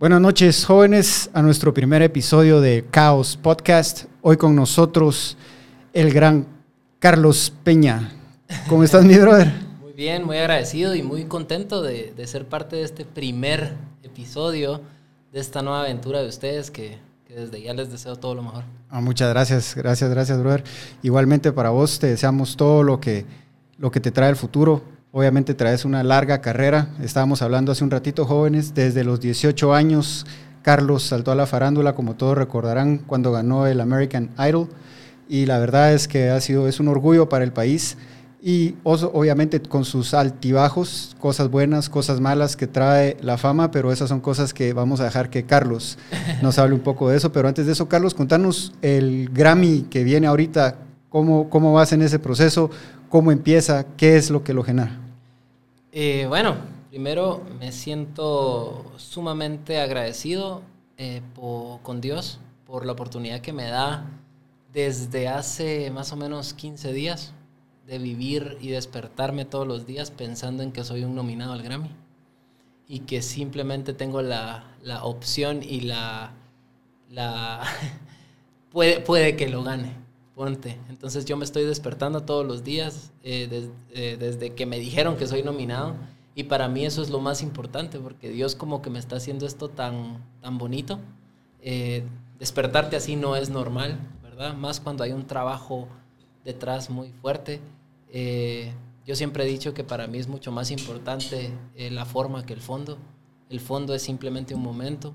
Buenas noches, jóvenes, a nuestro primer episodio de Caos Podcast. Hoy con nosotros el gran Carlos Peña. ¿Cómo estás, mi brother? Muy bien, muy agradecido y muy contento de, de ser parte de este primer episodio de esta nueva aventura de ustedes que, que desde ya les deseo todo lo mejor. Ah, muchas gracias, gracias, gracias, brother. Igualmente para vos te deseamos todo lo que, lo que te trae el futuro. Obviamente traes una larga carrera. Estábamos hablando hace un ratito, jóvenes, desde los 18 años. Carlos saltó a la farándula, como todos recordarán, cuando ganó el American Idol. Y la verdad es que ha sido, es un orgullo para el país. Y obviamente con sus altibajos, cosas buenas, cosas malas que trae la fama, pero esas son cosas que vamos a dejar que Carlos nos hable un poco de eso. Pero antes de eso, Carlos, contanos el Grammy que viene ahorita, cómo, cómo vas en ese proceso, cómo empieza, qué es lo que lo genera. Eh, bueno, primero me siento sumamente agradecido eh, con Dios por la oportunidad que me da desde hace más o menos 15 días de vivir y despertarme todos los días pensando en que soy un nominado al Grammy y que simplemente tengo la, la opción y la... la puede, puede que lo gane, Entonces yo me estoy despertando todos los días eh, eh, desde que me dijeron que soy nominado y para mí eso es lo más importante porque Dios como que me está haciendo esto tan, tan bonito. Eh, despertarte así no es normal, ¿verdad? Más cuando hay un trabajo detrás muy fuerte. Yo siempre he dicho que para mí es mucho más importante la forma que el fondo. El fondo es simplemente un momento.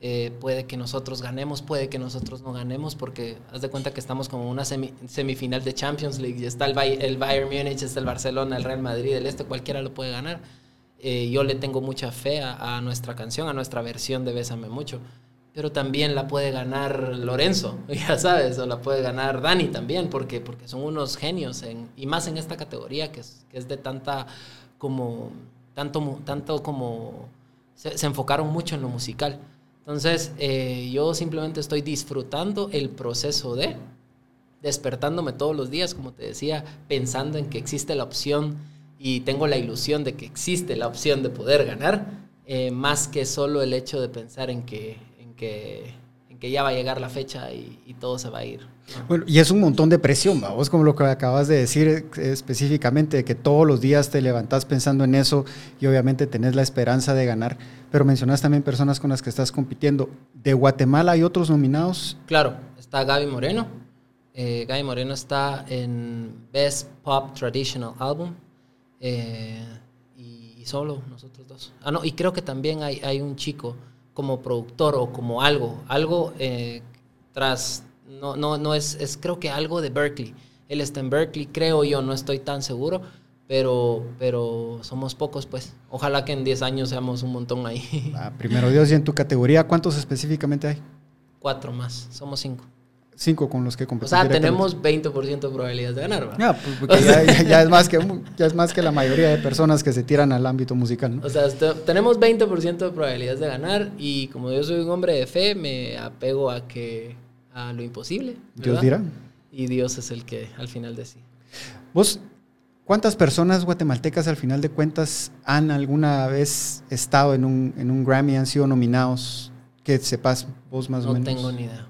Eh, puede que nosotros ganemos, puede que nosotros no ganemos, porque haz de cuenta que estamos como una semifinal de Champions League. Y está el, el, Bayern Múnich, está el Barcelona, el Real Madrid, el este, cualquiera lo puede ganar. yo le tengo mucha fe a, nuestra canción, a nuestra versión de Bésame Mucho pero también la puede ganar Lorenzo, ya sabes, o la puede ganar Dani también, porque, porque son unos genios, en, y más en esta categoría que es, que es de tanta como, tanto, tanto como, se, enfocaron mucho en lo musical. Entonces, eh, yo simplemente estoy disfrutando el proceso de despertándome todos los días, como te decía, pensando en que existe la opción y tengo la ilusión de que existe la opción de poder ganar, eh, más que solo el hecho de pensar en que que, que ya va a llegar la fecha y, todo se va a ir. Bueno, y es un montón de presión, vos como lo que acabas de decir específicamente, que todos los días te levantás pensando en eso y obviamente tenés la esperanza de ganar, pero mencionas también personas con las que estás compitiendo. ¿De Guatemala hay otros nominados? Claro, está Gaby Moreno. Eh, Gaby Moreno está en Best Pop Traditional Album. Eh, y, solo nosotros dos. Ah, no, y creo que también hay, hay un chico como productor o como algo, algo eh, tras, no, no, no es, es creo que algo de Berkeley. Él está en Berkeley, creo yo, no estoy tan seguro, pero, pero somos pocos, pues. Ojalá que en 10 años seamos un montón ahí. Ah, primero Dios, y en tu categoría, ¿cuántos específicamente hay? Cuatro más, somos cinco cinco con los que competimos. O sea, tenemos 20% de probabilidades de ganar, ¿verdad? Ya, pues, porque ya, es más que, ya es más que la mayoría de personas que se tiran al ámbito musical, ¿no? O sea, tenemos 20% de probabilidades de ganar y como yo soy un hombre de fe, me apego a que a lo imposible. Dios dirá. Y Dios es el que al final decide. Vos, ¿cuántas personas guatemaltecas al final de cuentas han alguna vez estado en un, en un Grammy, han sido nominados? Que sepas vos más o menos. No tengo ni idea.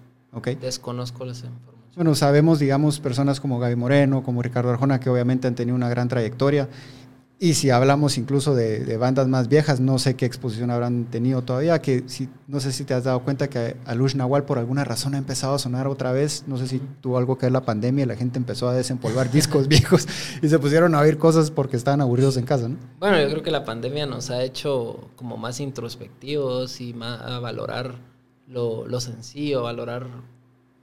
Desconozco las informaciones. Bueno, sabemos, digamos, personas como Gaby Moreno, como Ricardo Arjona, que obviamente han tenido una gran trayectoria. Y si hablamos incluso de, bandas más viejas, no sé qué exposición habrán tenido todavía, que si, no sé si te has dado cuenta que Alush Nahual por alguna razón ha empezado a sonar otra vez, no sé si tuvo algo que ver la pandemia y la gente empezó a desempolvar discos viejos y se pusieron a oír cosas porque estaban aburridos en casa, ¿no? Bueno, yo creo que la pandemia nos ha hecho como más introspectivos y más a valorar lo, lo sencillo, valorar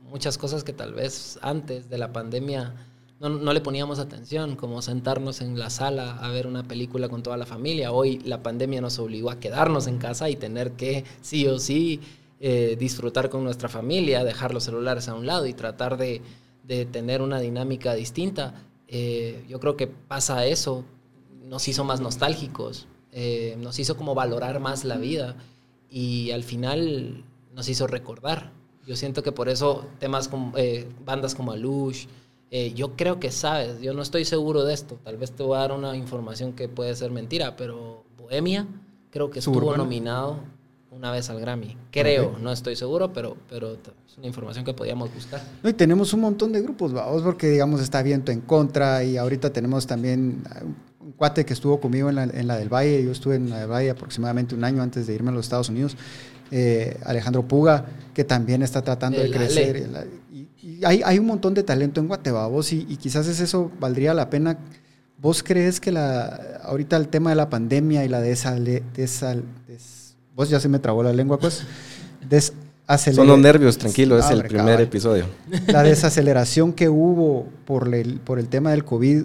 muchas cosas que tal vez antes de la pandemia no, no, le poníamos atención, como sentarnos en la sala a ver una película con toda la familia. Hoy la pandemia nos obligó a quedarnos en casa y tener que sí o sí eh, disfrutar con nuestra familia, dejar los celulares a un lado y tratar de, de tener una dinámica distinta. Eh, yo creo que pasa eso, nos hizo más nostálgicos, eh, nos hizo como valorar más la vida y al final nos hizo recordar. Yo siento que por eso temas como eh, bandas como Alush, eh, yo creo que sabes, yo no estoy seguro de esto, tal vez te voy a dar una información que puede ser mentira, pero Bohemia creo que estuvo nominado una vez al Grammy. Creo, no estoy seguro, pero, pero es una información que podíamos buscar. No, y tenemos un montón de grupos, vamos, porque digamos está viento en contra y ahorita tenemos también un cuate que estuvo conmigo en la, en la del Valle, yo estuve en la del Valle aproximadamente un año antes de irme a los Estados Unidos. Eh, Alejandro Puga, que también está tratando de crecer. Y, hay, hay, un montón de talento en Guatemala, y, y, quizás es eso, valdría la pena. ¿Vos crees que la, ahorita el tema de la pandemia y la de esa... vos ya se me trabó la lengua, pues. Son los nervios, tranquilo, es el primer episodio. La desaceleración que hubo por el, por el tema del COVID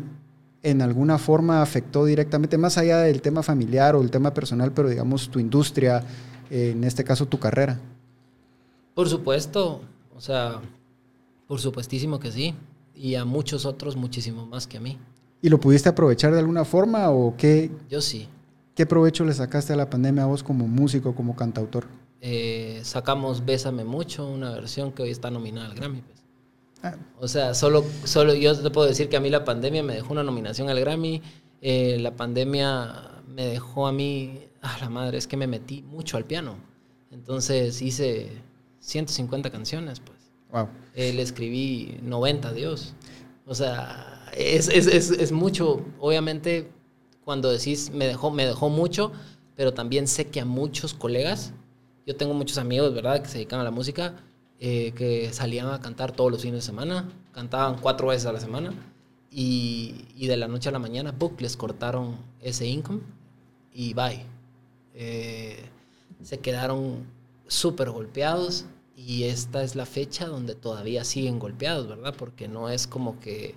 en alguna forma afectó directamente, más allá del tema familiar o el tema personal, pero digamos tu industria, en este caso tu carrera? Por supuesto, o sea, por supuestísimo que sí, y a muchos otros muchísimo más que a mí. ¿Y lo pudiste aprovechar de alguna forma o qué? Yo sí. ¿Qué provecho le sacaste a la pandemia a vos como músico, como cantautor? Eh, sacamos Bésame Mucho, una versión que hoy está nominada al Grammy. Pues. Ah. O sea, solo, solo yo te puedo decir que a mí la pandemia me dejó una nominación al Grammy. Eh, la pandemia me dejó a mí ah, la madre, es que me metí mucho al piano. Entonces hice 150 canciones, pues. Wow. Eh, le escribí 90 Dios. O sea, es, es, es, es, mucho. Obviamente, cuando decís me dejó, me dejó mucho, pero también sé que a muchos colegas, yo tengo muchos amigos, ¿verdad?, que se dedican a la música, eh, que salían a cantar todos los fines de semana, cantaban cuatro veces a la semana, y, y de la noche a la mañana, book, les cortaron ese income y bye. Eh, se quedaron súper golpeados y esta es la fecha donde todavía siguen golpeados, ¿verdad? Porque no es como que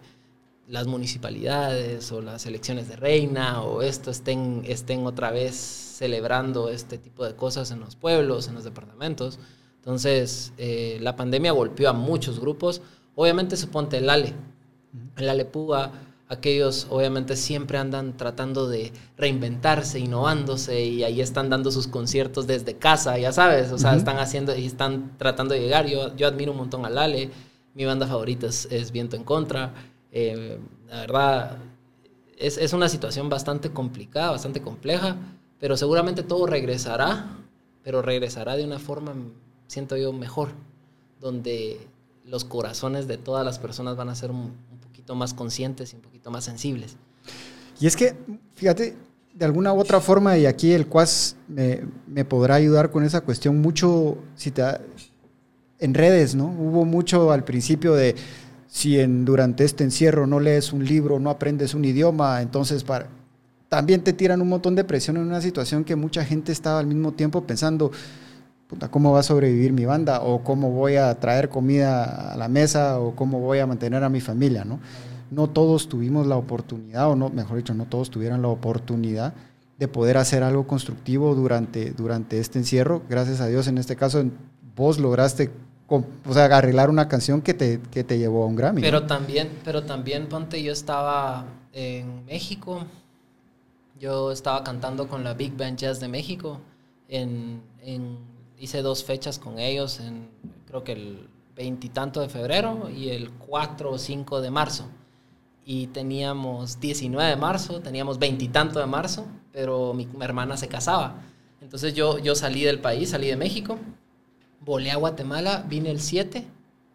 las municipalidades o las elecciones de reina o esto estén, estén otra vez celebrando este tipo de cosas en los pueblos, en los departamentos. Entonces, eh, la pandemia golpeó a muchos grupos. Obviamente, suponte el ALE. El Ale Puga aquellos obviamente siempre andan tratando de reinventarse, innovándose y ahí están dando sus conciertos desde casa, ya sabes, o sea, están haciendo y están tratando de llegar. Yo, yo admiro un montón a Lale, mi banda favorita es, Viento en Contra. Eh, la verdad, es, es, una situación bastante complicada, bastante compleja, pero seguramente todo regresará, pero regresará de una forma, siento yo, mejor, donde los corazones de todas las personas van a ser un, más conscientes y un poquito más sensibles. Y es que, fíjate, de alguna u otra forma, y aquí el CUAS me, me podrá ayudar con esa cuestión mucho, si te, en redes, ¿no? Hubo mucho al principio de si en, durante este encierro no lees un libro, no aprendes un idioma, entonces para, también te tiran un montón de presión en una situación que mucha gente estaba al mismo tiempo pensando, ¿cómo va a sobrevivir mi banda? ¿O cómo voy a traer comida a la mesa? ¿O cómo voy a mantener a mi familia? ¿no? no todos tuvimos la oportunidad, o no, mejor dicho, no todos tuvieron la oportunidad de poder hacer algo constructivo durante, durante este encierro. Gracias a Dios, en este caso, vos lograste o sea, arreglar una canción que te, que te llevó a un Grammy. Pero también, pero también, ponte, yo estaba en México, yo estaba cantando con la Big Band Jazz de México en, en hice dos fechas con ellos, en creo que el veintitanto de febrero y el 4 o 5 de marzo. Y teníamos 19 de marzo, teníamos veintitanto de marzo, pero mi, hermana se casaba. Entonces yo, yo salí del país, salí de México, volé a Guatemala, vine el 7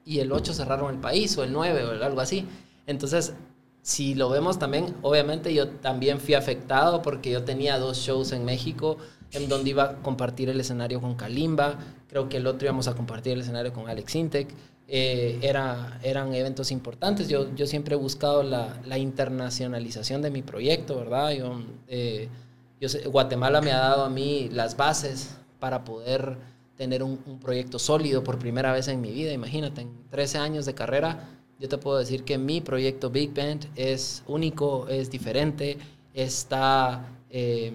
y el 8 cerraron el país, o el 9 o algo así. Entonces, si lo vemos también, obviamente yo también fui afectado porque yo tenía dos shows en México en donde iba a compartir el escenario con Kalimba, creo que el otro íbamos a compartir el escenario con Alex Intec. Eh, era, eran eventos importantes. Yo, yo siempre he buscado la, la internacionalización de mi proyecto, ¿verdad? Yo, eh, Guatemala me ha dado a mí las bases para poder tener un, un, proyecto sólido por primera vez en mi vida. Imagínate, en 13 años de carrera, yo te puedo decir que mi proyecto Big Band es único, es diferente, está... Eh,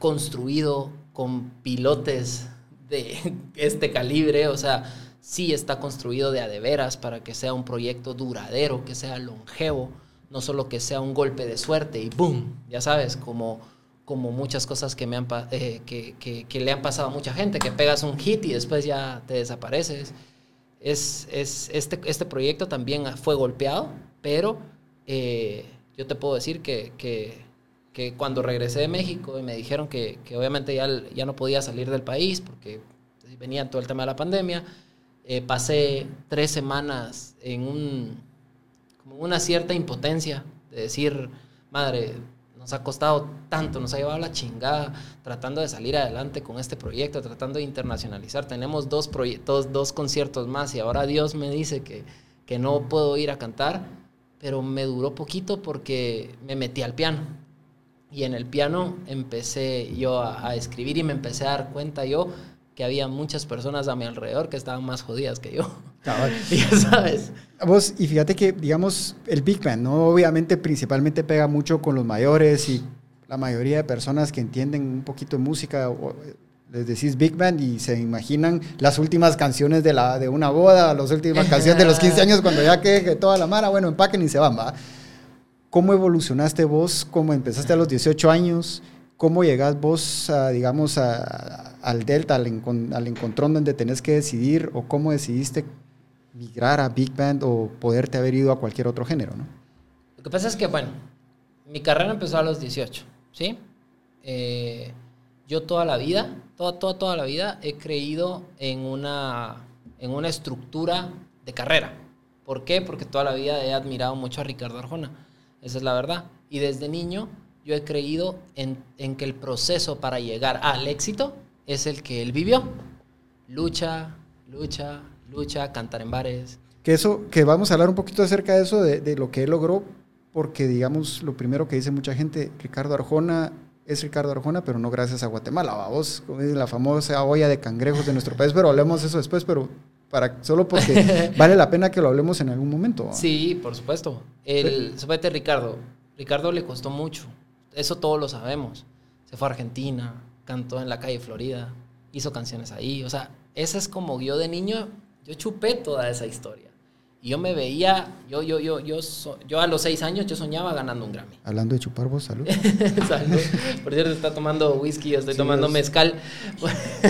construido con pilotes de este calibre, o sea, sí está construido de a de veras para que sea un proyecto duradero, que sea longevo, no solo que sea un golpe de suerte y ¡boom! Ya sabes, como, como muchas cosas que, me han, eh, que, que, le han pasado a mucha gente, que pegas un hit y después ya te desapareces. Es, es este, este proyecto también fue golpeado, pero eh, yo te puedo decir que que cuando regresé de México y me dijeron que, que obviamente ya, ya no podía salir del país porque venía todo el tema de la pandemia, eh, pasé tres semanas en un, como una cierta impotencia de decir, madre, nos ha costado tanto, nos ha llevado la chingada tratando de salir adelante con este proyecto, tratando de internacionalizar. Tenemos dos, proyectos, dos conciertos más y ahora Dios me dice que, que no puedo ir a cantar, pero me duró poquito porque me metí al piano. Y en el piano empecé yo a, a escribir y me empecé a dar cuenta yo que había muchas personas a mi alrededor que estaban más jodidas que yo. ya sabes. Vos, y fíjate que, digamos, el Big Band, ¿no? Obviamente, principalmente pega mucho con los mayores y la mayoría de personas que entienden un poquito de música, les decís Big Band y se imaginan las últimas canciones de, la, de una boda, las últimas canciones de los 15 años cuando ya que, toda la mara, bueno, empaquen y se van, ¿va? ¿Cómo evolucionaste vos? ¿Cómo empezaste a los 18 años? ¿Cómo llegás vos, digamos, al Delta, al, encontrón donde tenés que decidir o cómo decidiste migrar a Big Band o poderte haber ido a cualquier otro género, ¿no? Lo que pasa es que, bueno, mi carrera empezó a los 18, ¿sí? Eh, yo toda la vida, toda, toda, toda la vida he creído en una, en una estructura de carrera. ¿Por qué? Porque toda la vida he admirado mucho a Ricardo Arjona. Esa es la verdad. Y desde niño yo he creído en, que el proceso para llegar al éxito es el que él vivió. Lucha, lucha, lucha, cantar en bares. Que eso, que vamos a hablar un poquito acerca de eso, de, lo que él logró, porque digamos, lo primero que dice mucha gente, Ricardo Arjona es Ricardo Arjona, pero no gracias a Guatemala, vamos, la famosa olla de cangrejos de nuestro país, pero hablemos de eso después, pero para, solo porque vale la pena que lo hablemos en algún momento. Sí, por supuesto. El, súbete Ricardo. Ricardo le costó mucho eso todos lo sabemos. Se fue a Argentina, cantó en la calle Florida, hizo canciones ahí. O sea, esa es como yo de niño, yo chupé toda esa historia. Y yo me veía, yo, yo, yo, yo, yo a los seis años yo soñaba ganando un Grammy. Hablando de chupar vos, salud. salud. Por cierto, está tomando whisky, yo estoy tomando mezcal.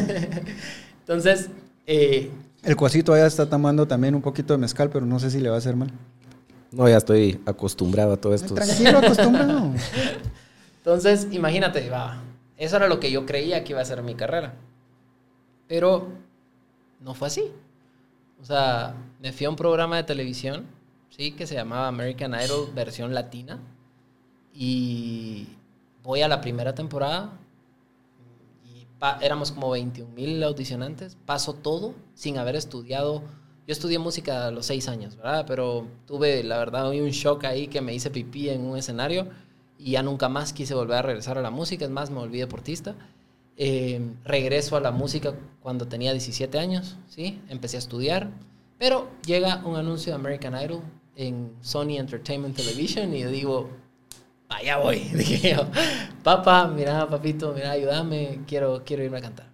Entonces... Eh, el cuasito allá está tomando también un poquito de mezcal, pero no sé si le va a hacer mal. No, ya estoy acostumbrado a todo esto. Tranquilo, acostumbrado. Entonces, imagínate, va, eso era lo que yo creía que iba a ser mi carrera. Pero no fue así. O sea, me fui a un programa de televisión, ¿sí? Que se llamaba American Idol versión latina. Y voy a la primera temporada éramos como 21 mil audicionantes. Paso todo sin haber estudiado. Yo estudié música a los seis años, ¿verdad? Pero tuve, la verdad, un shock ahí que me hice pipí en un escenario y ya nunca más quise volver a regresar a la música, es más, me volví deportista. Eh, regreso a la música cuando tenía 17 años, ¿sí? Empecé a estudiar, pero llega un anuncio de American Idol en Sony Entertainment Television y digo, allá voy. Dije yo, papá, mira, papito, mira, ayúdame, quiero, quiero irme a cantar.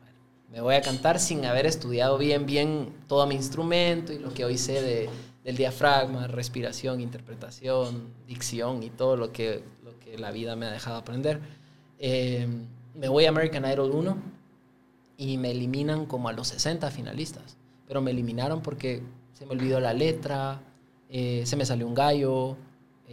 me voy a cantar sin haber estudiado bien, bien todo mi instrumento y lo que hoy sé de, del diafragma, respiración, interpretación, dicción y todo lo que la vida me ha dejado aprender. Eh, me voy a American Idol 1 y me eliminan como a los 60 finalistas. Pero me eliminaron porque se me olvidó la letra, eh, se me salió un gallo,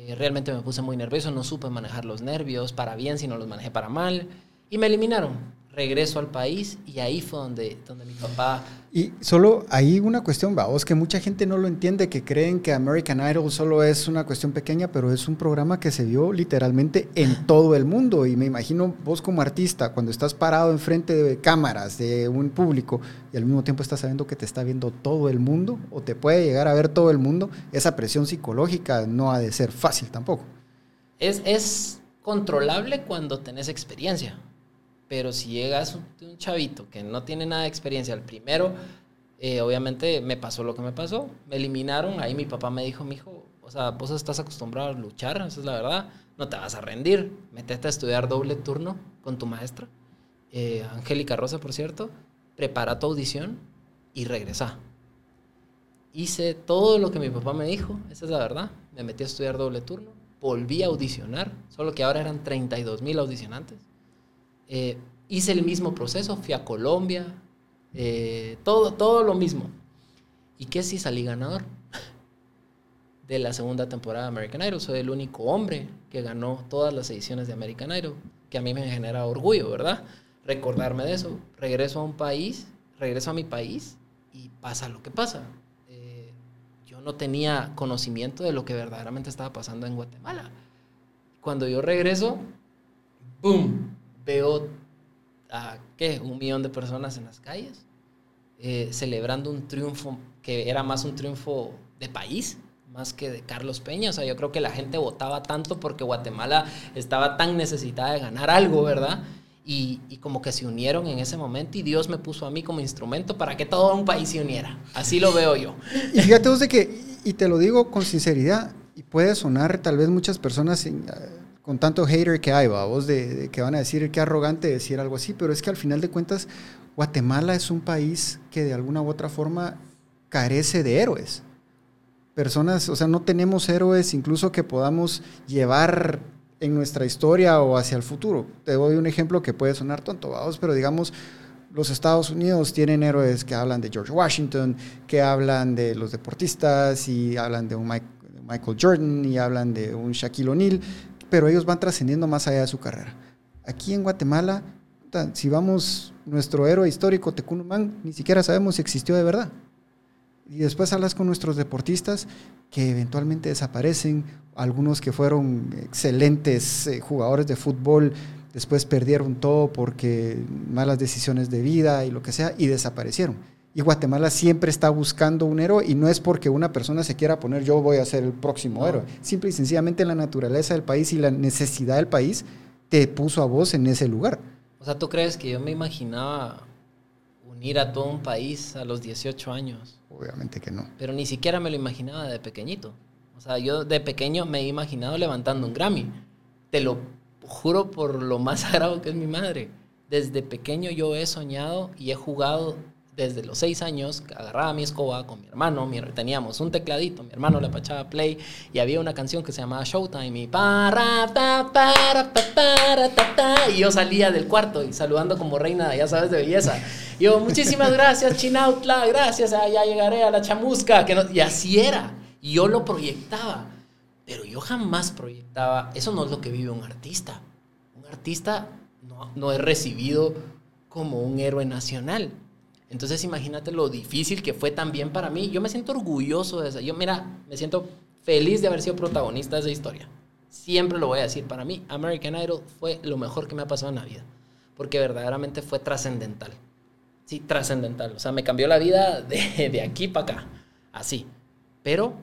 eh, realmente me puse muy nervioso, no supe manejar los nervios para bien, sino los manejé para mal. Y me eliminaron regreso al país y ahí fue donde, donde mi papá... Y solo ahí una cuestión, vos, que mucha gente no lo entiende, que creen que American Idol solo es una cuestión pequeña, pero es un programa que se vio literalmente en todo el mundo. Y me imagino vos como artista, cuando estás parado enfrente de cámaras, de un público, y al mismo tiempo estás sabiendo que te está viendo todo el mundo, o te puede llegar a ver todo el mundo, esa presión psicológica no ha de ser fácil tampoco. Es, es controlable cuando tenés experiencia. Pero si llegas un, un chavito que no tiene nada de experiencia, al primero, eh, obviamente me pasó lo que me pasó. Me eliminaron, ahí mi papá me dijo, mi hijo, o sea, vos estás acostumbrado a luchar, esa es la verdad, no te vas a rendir. Metete a estudiar doble turno con tu maestra, eh, Angélica Rosa, por cierto, prepara tu audición y regresa. Hice todo lo que mi papá me dijo, esa es la verdad. Me metí a estudiar doble turno, volví a audicionar, solo que ahora eran 32 mil audicionantes. Eh, hice el mismo proceso, fui a Colombia, eh, todo, todo lo mismo. ¿Y qué si salí ganador? de la segunda temporada de American Idol. Soy el único hombre que ganó todas las ediciones de American Idol, que a mí me genera orgullo, ¿verdad? Recordarme de eso. Regreso a un país, regreso a mi país y pasa lo que pasa. Eh, yo no tenía conocimiento de lo que verdaderamente estaba pasando en Guatemala. Cuando yo regreso, ¡boom! Veo a, ¿qué? Un millón de personas en las calles eh, celebrando un triunfo que era más un triunfo de país, más que de Carlos Peña. O sea, yo creo que la gente votaba tanto porque Guatemala estaba tan necesitada de ganar algo, ¿verdad? Y, como que se unieron en ese momento y Dios me puso a mí como instrumento para que todo un país se uniera. Así lo veo yo. Y fíjate de que, y te lo digo con sinceridad, y puede sonar tal vez muchas personas eh, con tanto hater que hay, vos de, que van a decir qué arrogante decir algo así, pero es que al final de cuentas Guatemala es un país que de alguna u otra forma carece de héroes personas, o sea, no tenemos héroes incluso que podamos llevar en nuestra historia o hacia el futuro. Te doy un ejemplo que puede sonar tonto, vamos, pero digamos, los Estados Unidos tienen héroes que hablan de George Washington, que hablan de los deportistas y hablan de un Michael Jordan y hablan de un Shaquille O'Neal, pero ellos van trascendiendo más allá de su carrera. Aquí en Guatemala, si vamos, nuestro héroe histórico, Tecunumán, ni siquiera sabemos si existió de verdad. Y después hablas con nuestros deportistas que eventualmente desaparecen, algunos que fueron excelentes eh, jugadores de fútbol, después perdieron todo porque malas decisiones de vida y lo que sea, y desaparecieron. Y Guatemala siempre está buscando un héroe y no es porque una persona se quiera poner yo voy a ser el próximo héroe. Simple y sencillamente la naturaleza del país y la necesidad del país te puso a vos en ese lugar. O sea, ¿tú crees que yo me imaginaba unir a todo un país a los 18 años? Obviamente que no. Pero ni siquiera me lo imaginaba de pequeñito. O sea, yo de pequeño me he imaginado levantando un Grammy. Te lo juro por lo más sagrado que es mi madre. Desde pequeño yo he soñado y he jugado desde los seis años, agarraba mi escoba con mi hermano, teníamos un tecladito, mi hermano le pachaba play y había una canción que se llamaba Showtime y para, y yo salía del cuarto y saludando como reina, ya sabes, de belleza. Yo, muchísimas gracias, Chinautla, gracias, ya llegaré a la chamusca. Que y así era. Y yo lo proyectaba. Pero yo jamás proyectaba, eso no es lo que vive un artista. Un artista no, no es recibido como un héroe nacional. Entonces imagínate lo difícil que fue también para mí. Yo me siento orgulloso de eso. Yo, mira, me siento feliz de haber sido protagonista de esa historia. Siempre lo voy a decir. Para mí, American Idol fue lo mejor que me ha pasado en la vida. Porque verdaderamente fue trascendental. Sí, trascendental. O sea, me cambió la vida de, de aquí para acá. Así. Pero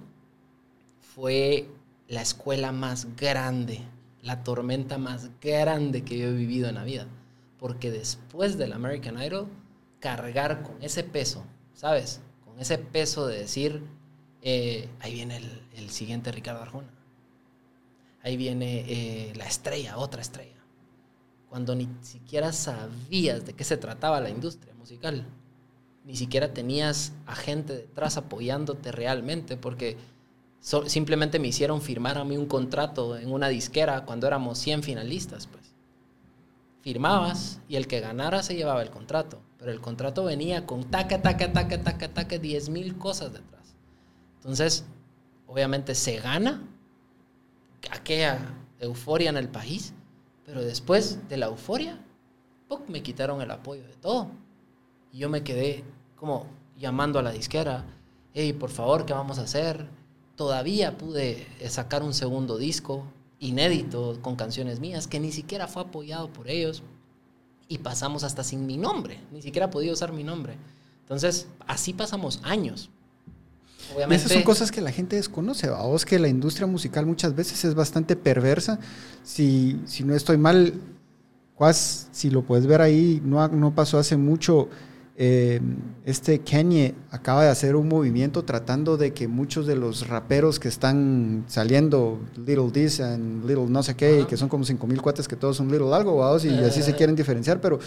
fue la escuela más grande, la tormenta más grande que yo he vivido en la vida. Porque después del American Idol, cargar con ese peso, ¿sabes? Con ese peso de decir, eh, ahí viene el, siguiente Ricardo Arjona. Ahí viene eh, la estrella, otra estrella cuando ni siquiera sabías de qué se trataba la industria musical. Ni siquiera tenías a gente detrás apoyándote realmente, porque simplemente me hicieron firmar a mí un contrato en una disquera cuando éramos 100 finalistas. Pues. Firmabas y el que ganara se llevaba el contrato, pero el contrato venía con taca, taca, taca, taca, taca, 10 mil cosas detrás. Entonces, obviamente se gana aquella euforia en el país, pero después de la euforia, me quitaron el apoyo de todo. Y yo me quedé como llamando a la disquera, hey, por favor, ¿qué vamos a hacer? Todavía pude sacar un segundo disco inédito con canciones mías que ni siquiera fue apoyado por ellos. Y pasamos hasta sin mi nombre, ni siquiera podía usar mi nombre. Entonces, así pasamos años. Esas son cosas que la gente desconoce. Vos que la industria musical muchas veces es bastante perversa. Si, si no estoy mal, si lo puedes ver ahí, no, no pasó hace mucho. Eh, este Kanye acaba de hacer un movimiento tratando de que muchos de los raperos que están saliendo, Little This and Little no sé qué, y que son como 5 mil cuates que todos son Little algo, y así se quieren diferenciar, pero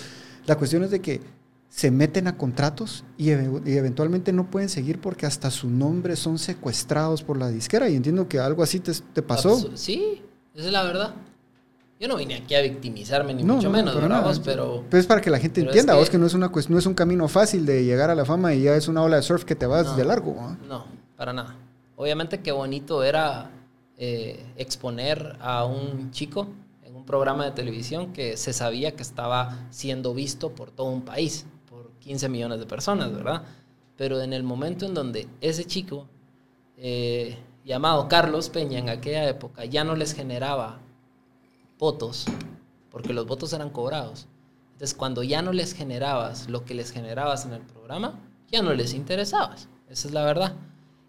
la cuestión es de que se meten a contratos y, eventualmente no pueden seguir porque hasta su nombre son secuestrados por la disquera. Y entiendo que algo así te, te pasó. Sí, esa es la verdad. Yo no vine aquí a victimizarme, ni mucho menos, pero, pero... es para que la gente entienda, vos que no es, una, es un camino fácil de llegar a la fama y ya es una ola de surf que te vas de largo. No, para nada. obviamente qué bonito era eh, exponer a un chico en un programa de televisión que se sabía que estaba siendo visto por todo un país, por 15 millones de personas, ¿verdad? Pero en el momento en donde ese chico, eh, llamado Carlos Peña en aquella época, ya no les generaba votos, porque los votos eran cobrados. Entonces, cuando ya no les generabas lo que les generabas en el programa, ya no les interesabas. Esa es la verdad.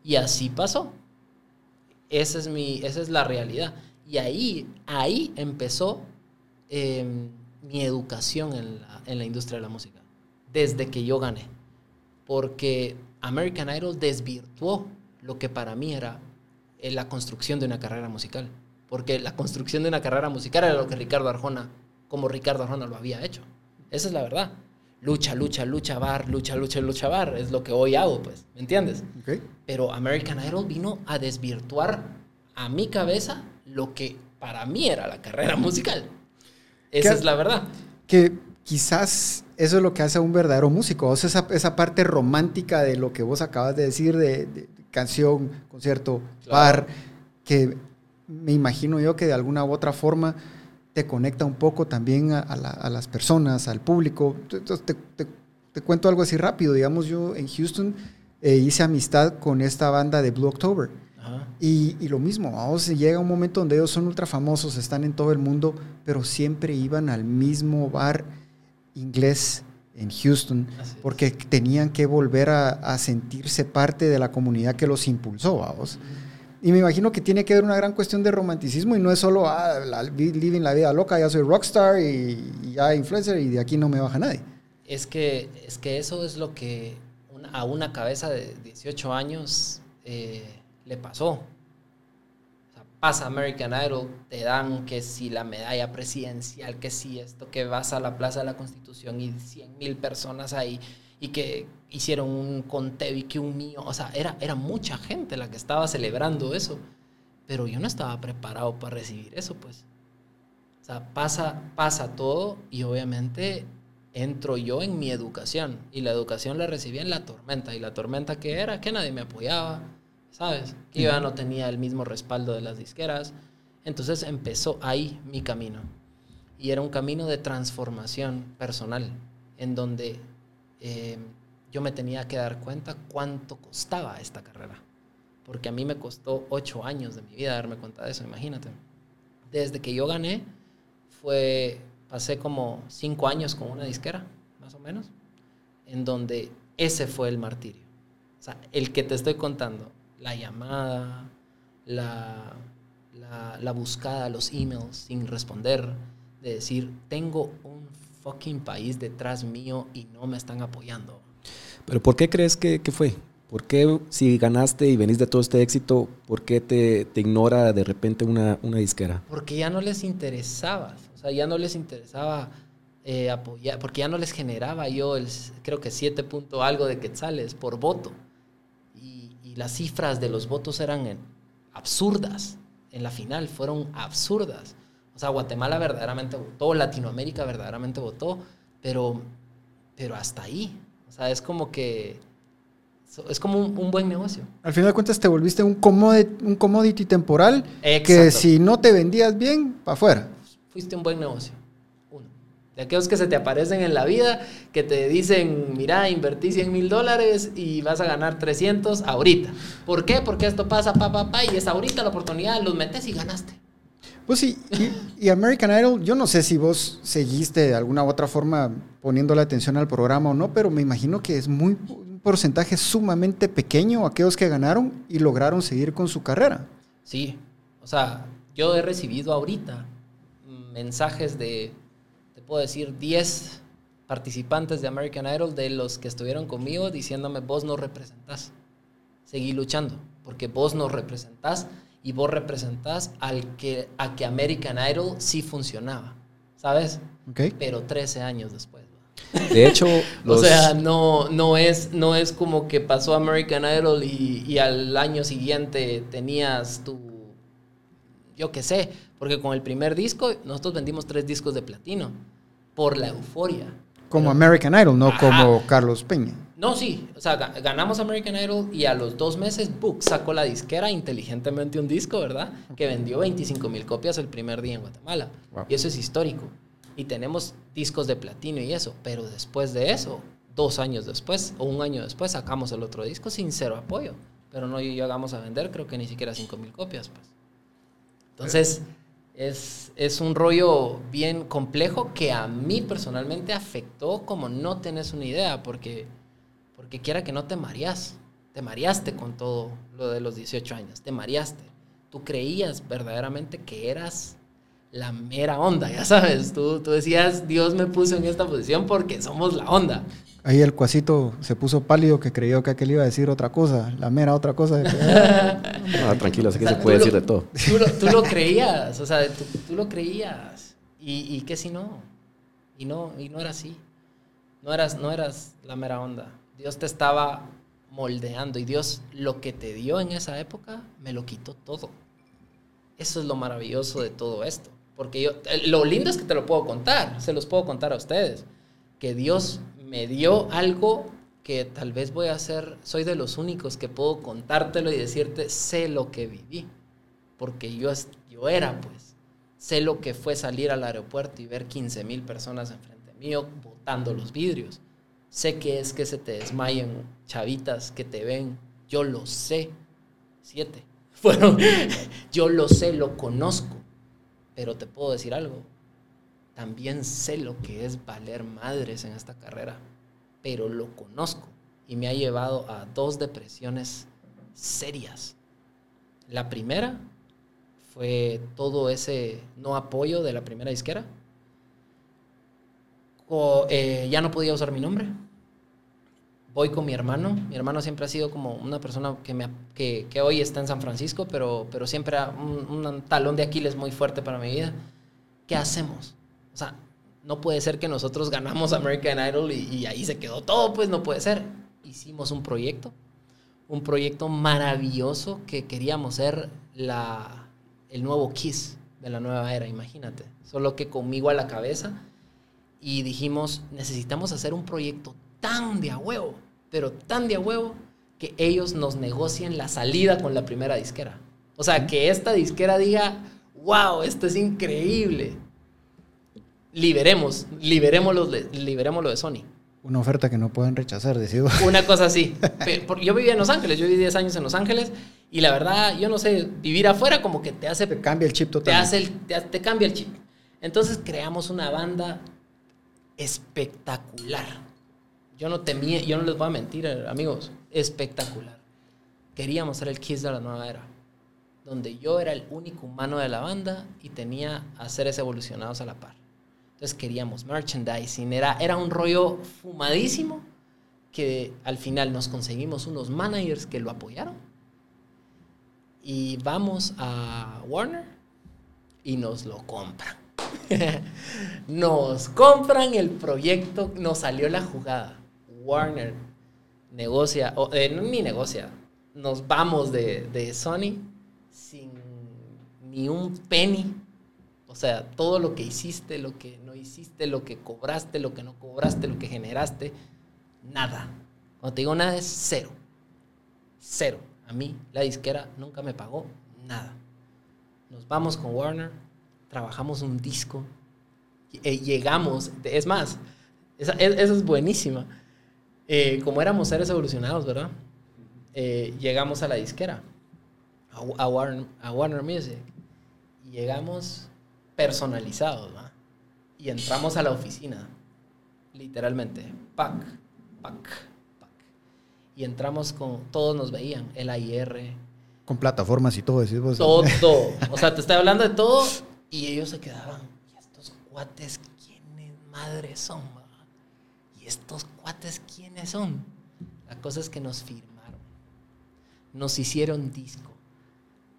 Y así pasó. Esa es, mi, esa es la realidad. Y ahí, ahí empezó em, mi educación en la, en la industria de la música, desde que yo gané. Porque American Idol desvirtuó lo que para mí era eh, la construcción de una carrera musical. Porque la construcción de una carrera musical era lo que Ricardo Arjona, como Ricardo Arjona lo había hecho. Esa es la verdad. Lucha, lucha, lucha, bar, lucha, lucha, lucha, bar. Es lo que hoy hago, pues. ¿Me entiendes? Pero American Idol vino a desvirtuar a mi cabeza lo que para mí era la carrera musical. Esa es la verdad. Que quizás eso es lo que hace a un verdadero músico. O sea, esa, esa parte romántica de lo que vos acabas de decir, de, canción, concierto, bar, que me imagino yo que de alguna u otra forma te conecta un poco también a, las personas, al público. Entonces, te, cuento algo así rápido. Digamos, yo en Houston eh, hice amistad con esta banda de Blue October. Y, lo mismo, vamos, llega un momento donde ellos son ultra famosos, están en todo el mundo, pero siempre iban al mismo bar inglés en Houston porque tenían que volver a, sentirse parte de la comunidad que los impulsó, vamos. Y me imagino que tiene que haber una gran cuestión de romanticismo y no es solo, ah, living la vida loca, ya soy rockstar y, ya influencer y de aquí no me baja nadie. Es que, es que eso es lo que a una cabeza de 18 años eh, le pasó. O sea, pasa American Idol, te dan que si la medalla presidencial, que si esto, que vas a la Plaza de la Constitución y 100 mil personas ahí y que hicieron un conteo y que un mío, o sea, era, era mucha gente la que estaba celebrando eso, pero yo no estaba preparado para recibir eso, pues. O sea, pasa, pasa todo y obviamente entro yo en mi educación y la educación la recibí en la tormenta y la tormenta que era que nadie me apoyaba, ¿sabes? Que yo ya no tenía el mismo respaldo de las disqueras. Entonces empezó ahí mi camino. Y era un camino de transformación personal, en donde eh, yo me tenía que dar cuenta cuánto costaba esta carrera. Porque a mí me costó ocho años de mi vida darme cuenta de eso, imagínate. Desde que yo gané, fue, pasé como cinco años con una disquera, más o menos, en donde ese fue el martirio. O sea, el que te estoy contando, la llamada, la, la, la buscada, los emails sin responder, de decir, tengo un fucking país detrás mío y no me están apoyando. Pero ¿por qué crees que, fue? ¿Por qué si ganaste y venís de todo este éxito, por qué te, ignora de repente una, una, disquera? Porque ya no les interesaba, o sea, ya no les interesaba eh, apoyar, porque ya no les generaba yo el, creo que 7 punto algo de quetzales por voto. Y, y las cifras de los votos eran absurdas, en la final fueron absurdas. O sea, Guatemala verdaderamente votó, Latinoamérica verdaderamente votó, pero, pero hasta ahí. O sea, es como que es como un, buen negocio. Al final de cuentas te volviste un commodity, un commodity temporal que si no te vendías bien, para afuera. Fuiste un buen negocio. Uno. De aquellos que se te aparecen en la vida, que te dicen, mira, invertí 100 mil dólares y vas a ganar 300 ahorita. ¿Por qué? Porque esto pasa, pa, pa, pa, y es ahorita la oportunidad, los metes y ganaste. Pues sí, y, American Idol, yo no sé si vos seguiste de alguna u otra forma poniendo la atención al programa o no, pero me imagino que es muy un porcentaje sumamente pequeño aquellos que ganaron y lograron seguir con su carrera. Sí, o sea, yo he recibido ahorita mensajes de, te puedo decir, 10 participantes de American Idol de los que estuvieron conmigo diciéndome, vos no representás, seguí luchando, porque vos no representás y vos representás al que, a que American Idol sí funcionaba, ¿sabes? Okay. Pero 13 años después. De hecho, o sea, no, no, es, no es como que pasó American Idol y, y al año siguiente tenías tu, yo qué sé, porque con el primer disco nosotros vendimos tres discos de platino por la euforia. Como American Idol, no como Carlos Peña. No, sí. O sea, ganamos American Idol y a los dos meses, Book sacó la disquera inteligentemente un disco, ¿verdad? Que vendió 25 mil copias el primer día en Guatemala. Y eso es histórico. Y tenemos discos de platino y eso. Pero después de eso, dos años después o un año después, sacamos el otro disco sin cero apoyo. Pero no llegamos a vender, creo que ni siquiera 5 mil copias, pues. Entonces, es, es un rollo bien complejo que a mí personalmente afectó como no tenés una idea, porque porque quiera que no te mareas. Te mareaste con todo lo de los 18 años. Te mareaste. Tú creías verdaderamente que eras la mera onda, ya sabes. Tú, tú decías, Dios me puso en esta posición porque somos la onda. Ahí el cuasito se puso pálido que creyó que aquel iba a decir otra cosa, la mera otra cosa. ah, tranquilo, así que se puede decir de todo. Tú lo, creías, o sea, tú, lo creías. ¿Y, y qué si no? Y no, y no era así. No eras, no eras la mera onda. Dios te estaba moldeando y Dios lo que te dio en esa época me lo quitó todo. Eso es lo maravilloso de todo esto. Porque yo, lo lindo es que te lo puedo contar, se los puedo contar a ustedes. Que Dios me dio algo que tal vez voy a hacer, soy de los únicos que puedo contártelo y decirte, sé lo que viví. Porque yo, yo era, pues, sé lo que fue salir al aeropuerto y ver 15 mil personas enfrente mío botando los vidrios. Sé que es que se te desmayen chavitas que te ven. Yo lo sé. Siete. Bueno, yo lo sé, lo conozco. Pero te puedo decir algo. También sé lo que es valer madres en esta carrera. Pero lo conozco. Y me ha llevado a dos depresiones serias. La primera fue todo ese no apoyo de la primera disquera. Eh, ya no podía usar mi nombre voy con mi hermano. Mi hermano siempre ha sido como una persona que, me, que, hoy está en San Francisco, pero, pero siempre un, talón de Aquiles muy fuerte para mi vida. ¿Qué hacemos? O sea, no puede ser que nosotros ganamos American Idol y, y ahí se quedó todo, pues no puede ser. Hicimos un proyecto, un proyecto maravilloso que queríamos ser la, el nuevo Kiss de la nueva era, imagínate. Solo que conmigo a la cabeza y dijimos, necesitamos hacer un proyecto tan de a huevo pero tan de a huevo que ellos nos negocien la salida con la primera disquera. O sea, que esta disquera diga, wow, esto es increíble. Liberemos, liberémoslo, liberémoslo de Sony. Una oferta que no pueden rechazar, decido. Una cosa así. Yo vivía en Los Ángeles, yo viví 10 años en Los Ángeles y la verdad, yo no sé, vivir afuera como que te hace... Te cambia el chip totalmente. Te, hace te, te cambia el chip. Entonces creamos una banda espectacular yo no temía, yo no les voy a mentir, amigos, espectacular. Queríamos ser el Kiss de la nueva era, donde yo era el único humano de la banda y tenía a seres evolucionados a la par. Entonces queríamos merchandising, era un rollo fumadísimo que al final nos conseguimos unos managers que lo apoyaron y vamos a Warner y nos lo compran. nos compran el proyecto, nos salió la jugada. Warner negocia, o eh, ni negocia, nos vamos de, de Sony sin ni un penny. O sea, todo lo que hiciste, lo que no hiciste, lo que cobraste, lo que no cobraste, lo que generaste, nada. Cuando te digo nada es cero. Cero. A mí la disquera nunca me pagó nada. Nos vamos con Warner, trabajamos un disco, y llegamos, es más, esa, es buenísima eh, como éramos seres evolucionados, ¿verdad? Eh, llegamos a la disquera, a, Warner, Music, y llegamos personalizados, ¿verdad? Y entramos a la oficina, literalmente, pack, pack, pack. Y entramos con, todos nos veían, el AIR. Con plataformas y todo, decís vos. Todo, todo. O sea, te estoy hablando de todo y ellos se quedaban, ¿y estos cuates quiénes madres son? Estos cuates quiénes son? La cosa es que nos firmaron. Nos hicieron disco.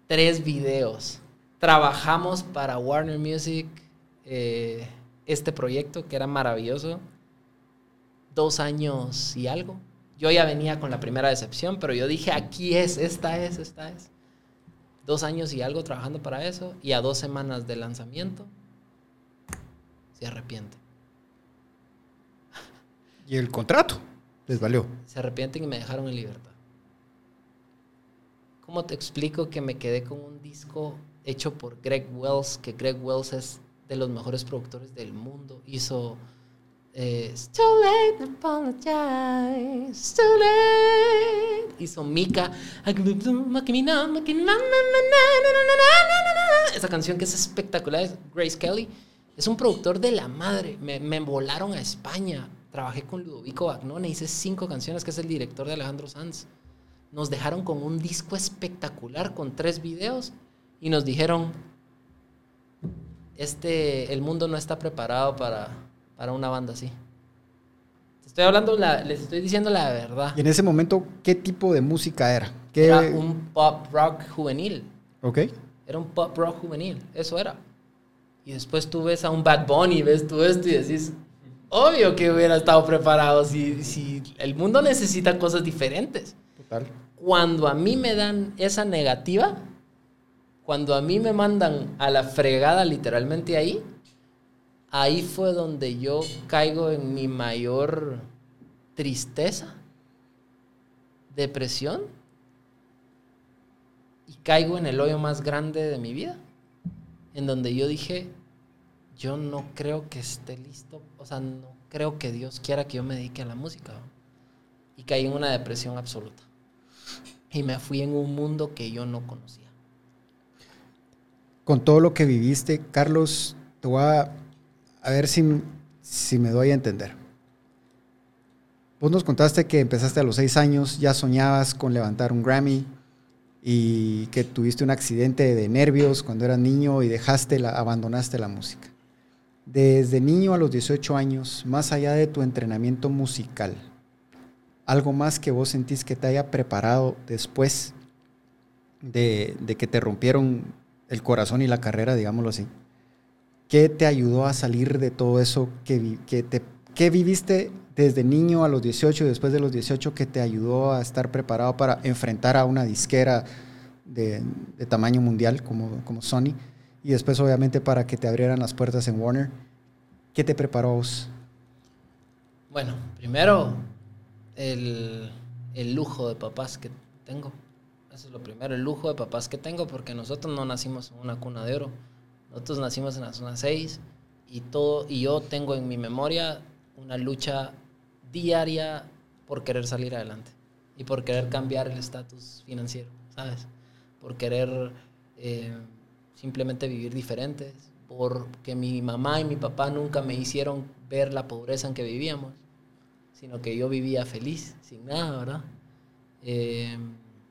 Tres videos. Trabajamos para Warner Music eh, este proyecto que era maravilloso. Dos años y algo. Yo ya venía con la primera decepción, pero yo dije, aquí es, esta es, esta es. Dos años y algo trabajando para eso y a dos semanas de lanzamiento se arrepiente. ¿Y el contrato? Les valió. Se arrepienten y me dejaron en libertad. ¿Cómo te explico que me quedé con un disco hecho por Greg Wells? Que Greg Wells es de los mejores productores del mundo. Hizo eh, It's too late to apologize. It's too late. Hizo Mika. Esa canción que es espectacular es Grace Kelly. Es un productor de la madre. Me, me volaron a España. Trabajé con Ludovico Bagnone. Hice cinco canciones, que es el director de Alejandro Sanz. Nos dejaron con un disco espectacular con tres videos y nos dijeron, este, el mundo no está preparado para, para una banda así. Estoy hablando, la, les estoy diciendo la verdad. Y en ese momento, ¿qué tipo de música era? ¿Qué... Era un pop rock juvenil. Ok. Era un pop rock juvenil, eso era. Y después tú ves a un Bad Bunny, ves tú esto y decís, obvio que hubiera estado preparado si, si el mundo necesita cosas diferentes. Total. Cuando a mí me dan esa negativa, cuando a mí me mandan a la fregada literalmente ahí, ahí fue donde yo caigo en mi mayor tristeza, depresión y caigo en el hoyo más grande de mi vida, en donde yo dije, yo no creo que esté listo, o sea, no creo que Dios quiera que yo me dedique a la música. Y caí en una depresión absoluta. Y me fui en un mundo que yo no conocía. Con todo lo que viviste, Carlos, te voy a, a ver si, si me doy a entender. Vos nos contaste que empezaste a los seis años, ya soñabas con levantar un Grammy y que tuviste un accidente de nervios cuando eras niño y dejaste la, abandonaste la música. Desde niño a los 18 años, más allá de tu entrenamiento musical, algo más que vos sentís que te haya preparado después de, que te rompieron el corazón y la carrera, digámoslo así. ¿Qué te ayudó a salir de todo eso que, que viviste desde niño a los 18 y después de los 18 que te ayudó a estar preparado para enfrentar a una disquera de, de tamaño mundial como, como Sony y después obviamente para que te abrieran las puertas en Warner? ¿Qué te preparó vos? Bueno, primero, el, el lujo de papás que tengo. Eso es lo primero, el lujo de papás que tengo, porque nosotros no nacimos en una cuna de oro. Nosotros nacimos en la zona 6 y, todo, y yo tengo en mi memoria una lucha diaria por querer salir adelante y por querer cambiar el estatus financiero, ¿sabes? Por querer eh, simplemente vivir diferentes, porque mi mamá y mi papá nunca me hicieron ver la pobreza en que vivíamos, sino que yo vivía feliz, sin nada, ¿verdad? Eh,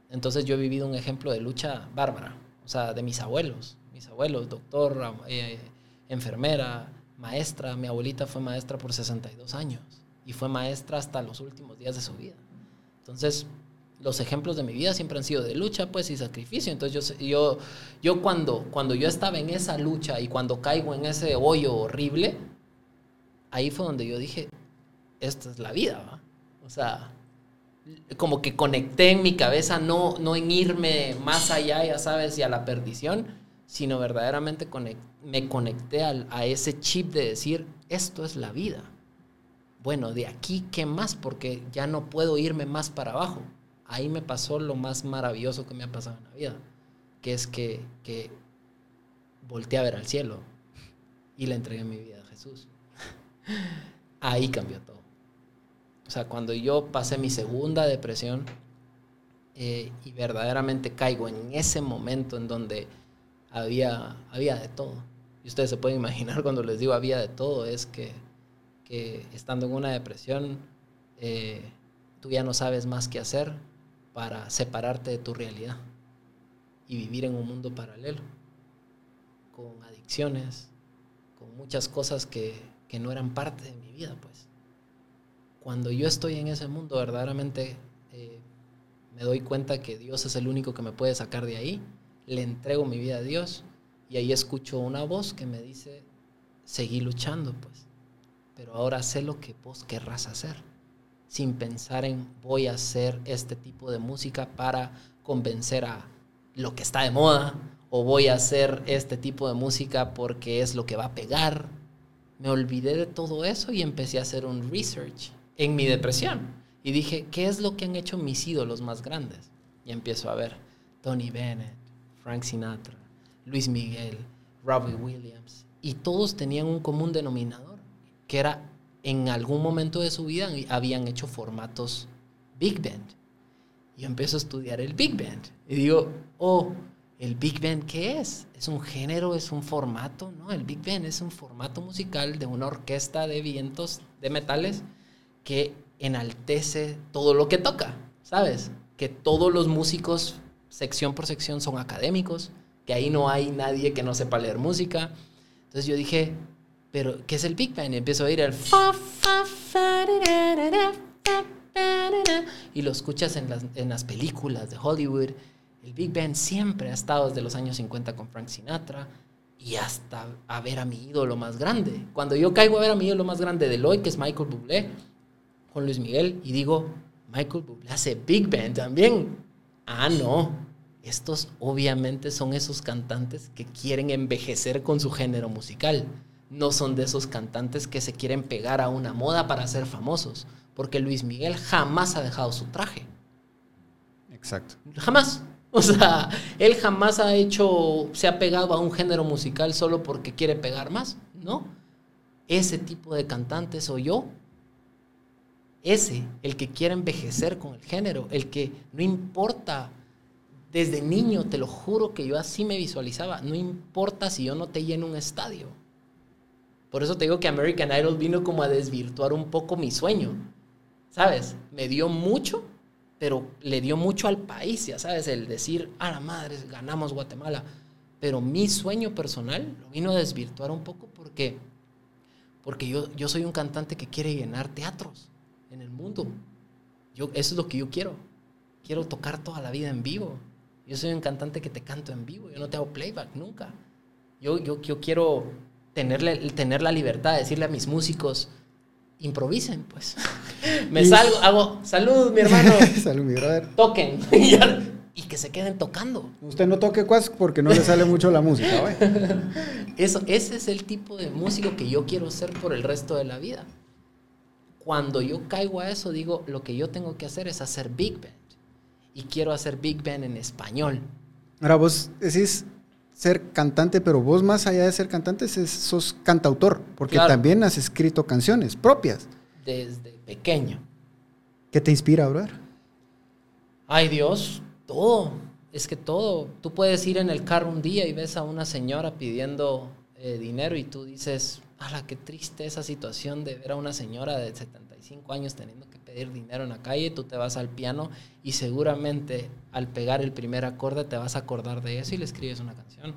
entonces yo he vivido un ejemplo de lucha bárbara, o sea, de mis abuelos, mis abuelos, doctor, eh, enfermera, maestra, mi abuelita fue maestra por 62 años y fue maestra hasta los últimos días de su vida. Entonces, los ejemplos de mi vida siempre han sido de lucha, pues, y sacrificio. Entonces, yo, yo, yo cuando, cuando yo estaba en esa lucha y cuando caigo en ese hoyo horrible, ahí fue donde yo dije, esta es la vida. O sea, como que conecté en mi cabeza, no, no en irme más allá, ya sabes, y a la perdición, sino verdaderamente me conecté al- a ese chip de decir, esto es la vida. Bueno, de aquí, ¿qué más? Porque ya no puedo irme más para abajo. Ahí me pasó lo más maravilloso que me ha pasado en la vida, que es que, que volteé a ver al cielo y le entregué mi vida a Jesús. Ahí cambió todo. O sea, cuando yo pasé mi segunda depresión eh, y verdaderamente caigo en ese momento en donde había, había de todo. Y ustedes se pueden imaginar cuando les digo había de todo, es que, que estando en una depresión, eh, tú ya no sabes más qué hacer para separarte de tu realidad y vivir en un mundo paralelo, con adicciones, con muchas cosas que, que no eran parte de mi vida, pues cuando yo estoy en ese mundo, verdaderamente eh, me doy cuenta que Dios es el único que me puede sacar de ahí. Le entrego mi vida a Dios y ahí escucho una voz que me dice, seguí luchando, pues. Pero ahora sé lo que vos querrás hacer, sin pensar en voy a hacer este tipo de música para convencer a lo que está de moda, o voy a hacer este tipo de música porque es lo que va a pegar. Me olvidé de todo eso y empecé a hacer un research en mi depresión. Y dije, ¿qué es lo que han hecho mis ídolos más grandes? Y empiezo a ver Tony Bennett, Frank Sinatra, Luis Miguel, Robbie Williams. Y todos tenían un común denominador, que era en algún momento de su vida habían hecho formatos Big Band. Yo empiezo a estudiar el Big Band. Y digo, oh, ¿el Big Band qué es? ¿Es un género? ¿Es un formato? No, el Big Band es un formato musical de una orquesta de vientos, de metales, que enaltece todo lo que toca, ¿sabes? Que todos los músicos, sección por sección, son académicos, que ahí no hay nadie que no sepa leer música. Entonces yo dije, pero ¿qué es el Big Band? Y empiezo a fa, fa, y lo escuchas en las, en las películas de Hollywood. El Big Band siempre ha estado desde los años 50 con Frank Sinatra y hasta a ver a mi ídolo más grande. Cuando yo caigo a ver a mi ídolo más grande de hoy, que es Michael Bublé, con Luis Miguel, y digo, Michael Bublé hace Big Band también. Ah, no. Estos obviamente son esos cantantes que quieren envejecer con su género musical. No son de esos cantantes que se quieren pegar a una moda para ser famosos porque Luis Miguel jamás ha dejado su traje. Exacto. Jamás. O sea, él jamás ha hecho, se ha pegado a un género musical solo porque quiere pegar más, ¿no? Ese tipo de cantante soy yo. Ese, el que quiere envejecer con el género, el que no importa, desde niño, te lo juro que yo así me visualizaba, no importa si yo no te lleno un estadio. Por eso te digo que American Idol vino como a desvirtuar un poco mi sueño. ¿sabes? Me dio mucho, pero le dio mucho al país, ya sabes, el decir, a la madre, ganamos Guatemala. Pero mi sueño personal lo vino a desvirtuar un poco porque, porque yo, yo soy un cantante que quiere llenar teatros en el mundo. Yo, eso es lo que yo quiero. Quiero tocar toda la vida en vivo. Yo soy un cantante que te canto en vivo. Yo no te hago playback nunca. Yo, yo, yo quiero tenerle, tener la libertad de decirle a mis músicos, improvisen, pues. Me salgo, hago, salud, mi hermano. salud, mi brother. Toquen. y que se queden tocando. Usted no toque cuas porque no le sale mucho la música, güey. Eso, ese es el tipo de músico que yo quiero ser por el resto de la vida. Cuando yo caigo a eso, digo, lo que yo tengo que hacer es hacer Big Band. Y quiero hacer Big Band en español. Ahora vos decís, ser cantante, pero vos más allá de ser cantante sos cantautor, porque también has escrito canciones propias. Desde pequeño. ¿Qué te inspira, brother? Ay Dios, todo. Es que todo. Tú puedes ir en el carro un día y ves a una señora pidiendo eh, dinero y tú dices, ¡Hala, qué triste esa situación de ver a una señora de 75 años teniendo que pedir dinero en la calle! Tú te vas al piano y seguramente al pegar el primer acorde te vas a acordar de eso y le escribes una canción.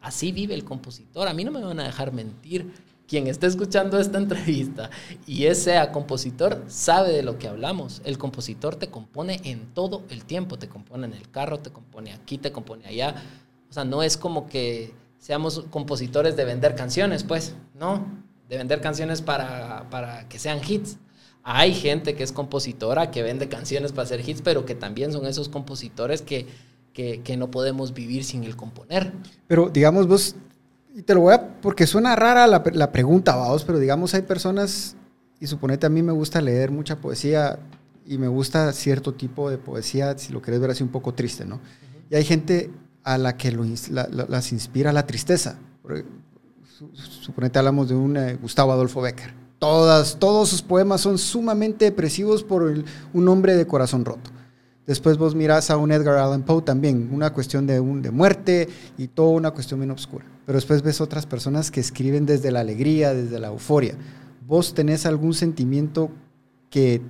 Así vive el compositor. A mí no me van a dejar mentir. Quien esté escuchando esta entrevista y ese sea compositor sabe de lo que hablamos. El compositor te compone en todo el tiempo. Te compone en el carro, te compone aquí, te compone allá. O sea, no es como que seamos compositores de vender canciones, pues, no, de vender canciones para, para que sean hits. Hay gente que es compositora, que vende canciones para hacer hits, pero que también son esos compositores que, que, que no podemos vivir sin el componer. Pero digamos vos, y te lo voy a, porque suena rara la, la pregunta, vamos, pero digamos hay personas, y suponete a mí me gusta leer mucha poesía y me gusta cierto tipo de poesía, si lo querés ver así un poco triste, ¿no? Y hay gente a la que las inspira la tristeza. Suponete hablamos de un eh, Gustavo Adolfo Becker. Todas, todos sus poemas son sumamente depresivos por un hombre de corazón roto. Después vos mirás a un Edgar Allan Poe también, una cuestión de, un, de muerte y toda una cuestión bien oscura. Pero después ves otras personas que escriben desde la alegría, desde la euforia. ¿Vos tenés algún sentimiento que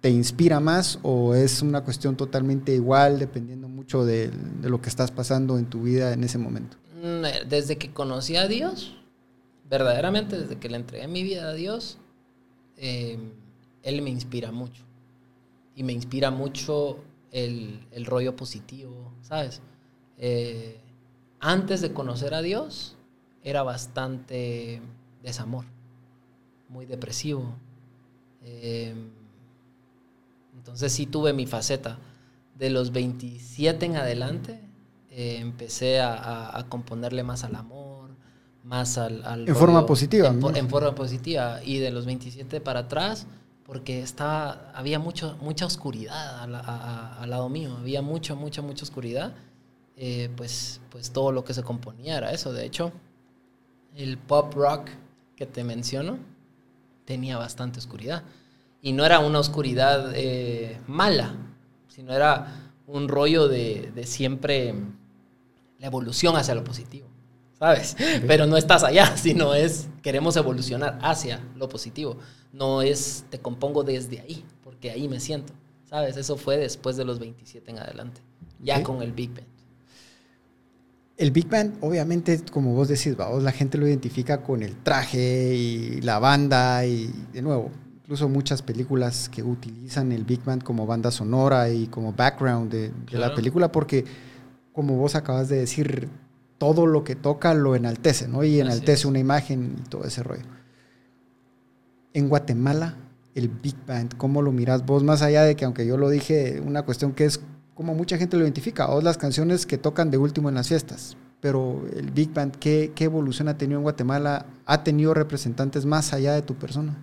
te inspira más o es una cuestión totalmente igual dependiendo mucho de, lo que estás pasando en tu vida en ese momento? Mm, desde que conocí a Dios, verdaderamente desde que le entregué mi vida a Dios, em, Él me inspira mucho. Y me inspira mucho el, rollo positivo, ¿sabes? Eh, antes de conocer a Dios, era bastante desamor, muy depresivo. Em, entonces sí tuve mi faceta. De los 27 en adelante, eh, empecé a, componerle más al amor, más al... en forma positiva. En, forma positiva. Y de los 27 para atrás, porque estaba, había mucho, mucha oscuridad al lado mío, había mucha, mucha, mucha oscuridad. Eh, pues, pues todo lo que se componía era eso. De hecho, el pop rock que te menciono tenía bastante oscuridad. Y no era una oscuridad eh, mala, sino era un rollo de, de, siempre la evolución hacia lo positivo, ¿sabes? Pero no estás allá, sino es queremos evolucionar hacia lo positivo. No es te compongo desde ahí, porque ahí me siento, ¿sabes? Eso fue después de los 27 en adelante, ya con el Big Band. El Big Band, obviamente, como vos decís, vos, la gente lo identifica con el traje y la banda y, de nuevo, incluso muchas películas que utilizan el Big Band como banda sonora y como background de, la película, porque, como vos acabas de decir, todo lo que toca lo enaltece, ¿no? Y enaltece una imagen y todo ese rollo. En Guatemala, el Big Band, ¿cómo lo miras vos? Más allá de que, aunque yo lo dije, una cuestión que es como mucha gente lo identifica, o las canciones que tocan de último en las fiestas. Pero el Big Band, ¿qué, evolución ha tenido en Guatemala? ¿Ha tenido representantes más allá de tu persona?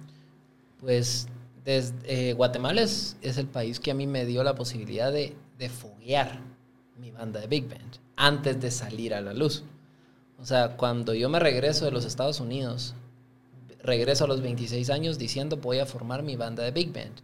Pues desde, eh, Guatemala es, el país que a mí me dio la posibilidad de, de foguear mi banda de Big Band antes de salir a la luz. O sea, cuando yo me regreso de los Estados Unidos, regreso a los 26 años diciendo voy a formar mi banda de Big Band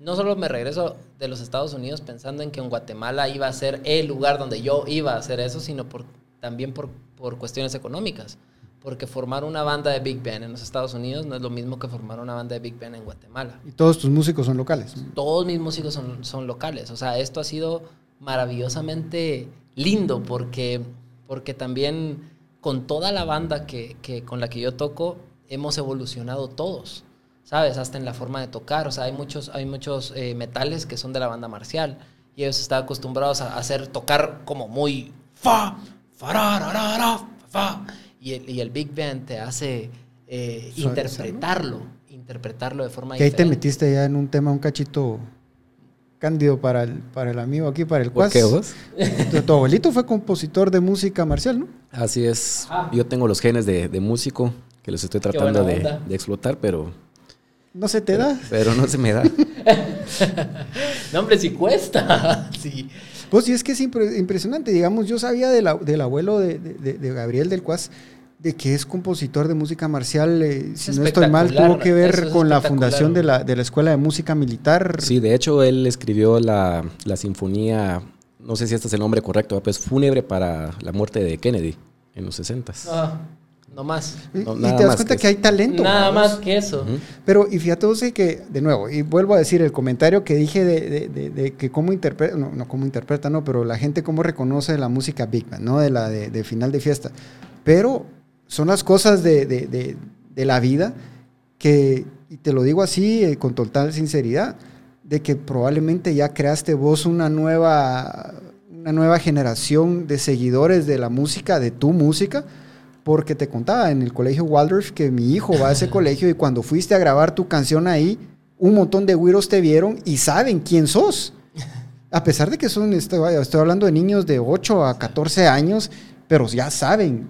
no solo me regreso de los Estados Unidos pensando en que en Guatemala iba a ser el lugar donde yo iba a hacer eso, sino por, también por, por cuestiones económicas. Porque formar una banda de Big Band en los Estados Unidos no es lo mismo que formar una banda de Big Band en Guatemala. ¿Y todos tus músicos son locales? Todos mis músicos son, son locales. O sea, esto ha sido maravillosamente lindo porque, porque también con toda la banda que, que, con la que yo toco hemos evolucionado todos. ¿sabes? Hasta en la forma de tocar. O sea, hay muchos, hay muchos eh, metales que son de la banda marcial y ellos están acostumbrados a hacer tocar como muy fa, fa, fa. Y el, y el Big Band te hace eh, interpretarlo, interpretarlo de forma que ahí te metiste ya en un tema, un cachito cándido para el, para el amigo aquí, para el cuas. ¿Por qué vos? Tu, abuelito fue compositor de música marcial, ¿no? Así es. Yo tengo los genes de, de músico que los estoy tratando de, de, explotar, pero no se te da. Pero no se me da. no, hombre, sí cuesta. sí. Pues sí, es que es impresionante. Digamos, yo sabía del abuelo de, Gabriel del Cuas de que es compositor de música marcial, eh, si no estoy mal, tuvo que ver con la fundación de la, de la, Escuela de Música Militar. Sí, de hecho él escribió la, la sinfonía, no sé si este es el nombre correcto, pues fúnebre para la muerte de Kennedy en los 60. Ah. No más. Y, te das cuenta que, hay talento. Nada más que eso. Pero, y fíjate vos que, de nuevo, y vuelvo a decir el comentario que dije de, de, de, que cómo interpreta, no, no cómo interpreta, no, pero la gente cómo reconoce la música Big Band, ¿no? De la de, final de fiesta. Pero son las cosas de, la vida que, y te lo digo así eh, con total sinceridad, de que probablemente ya creaste vos una nueva, una nueva generación de seguidores de la música, de tu música porque te contaba en el colegio Waldorf que mi hijo va a ese colegio y cuando fuiste a grabar tu canción ahí, un montón de güiros te vieron y saben quién sos. A pesar de que son, estoy, estoy hablando de niños de 8 a 14 años, pero ya saben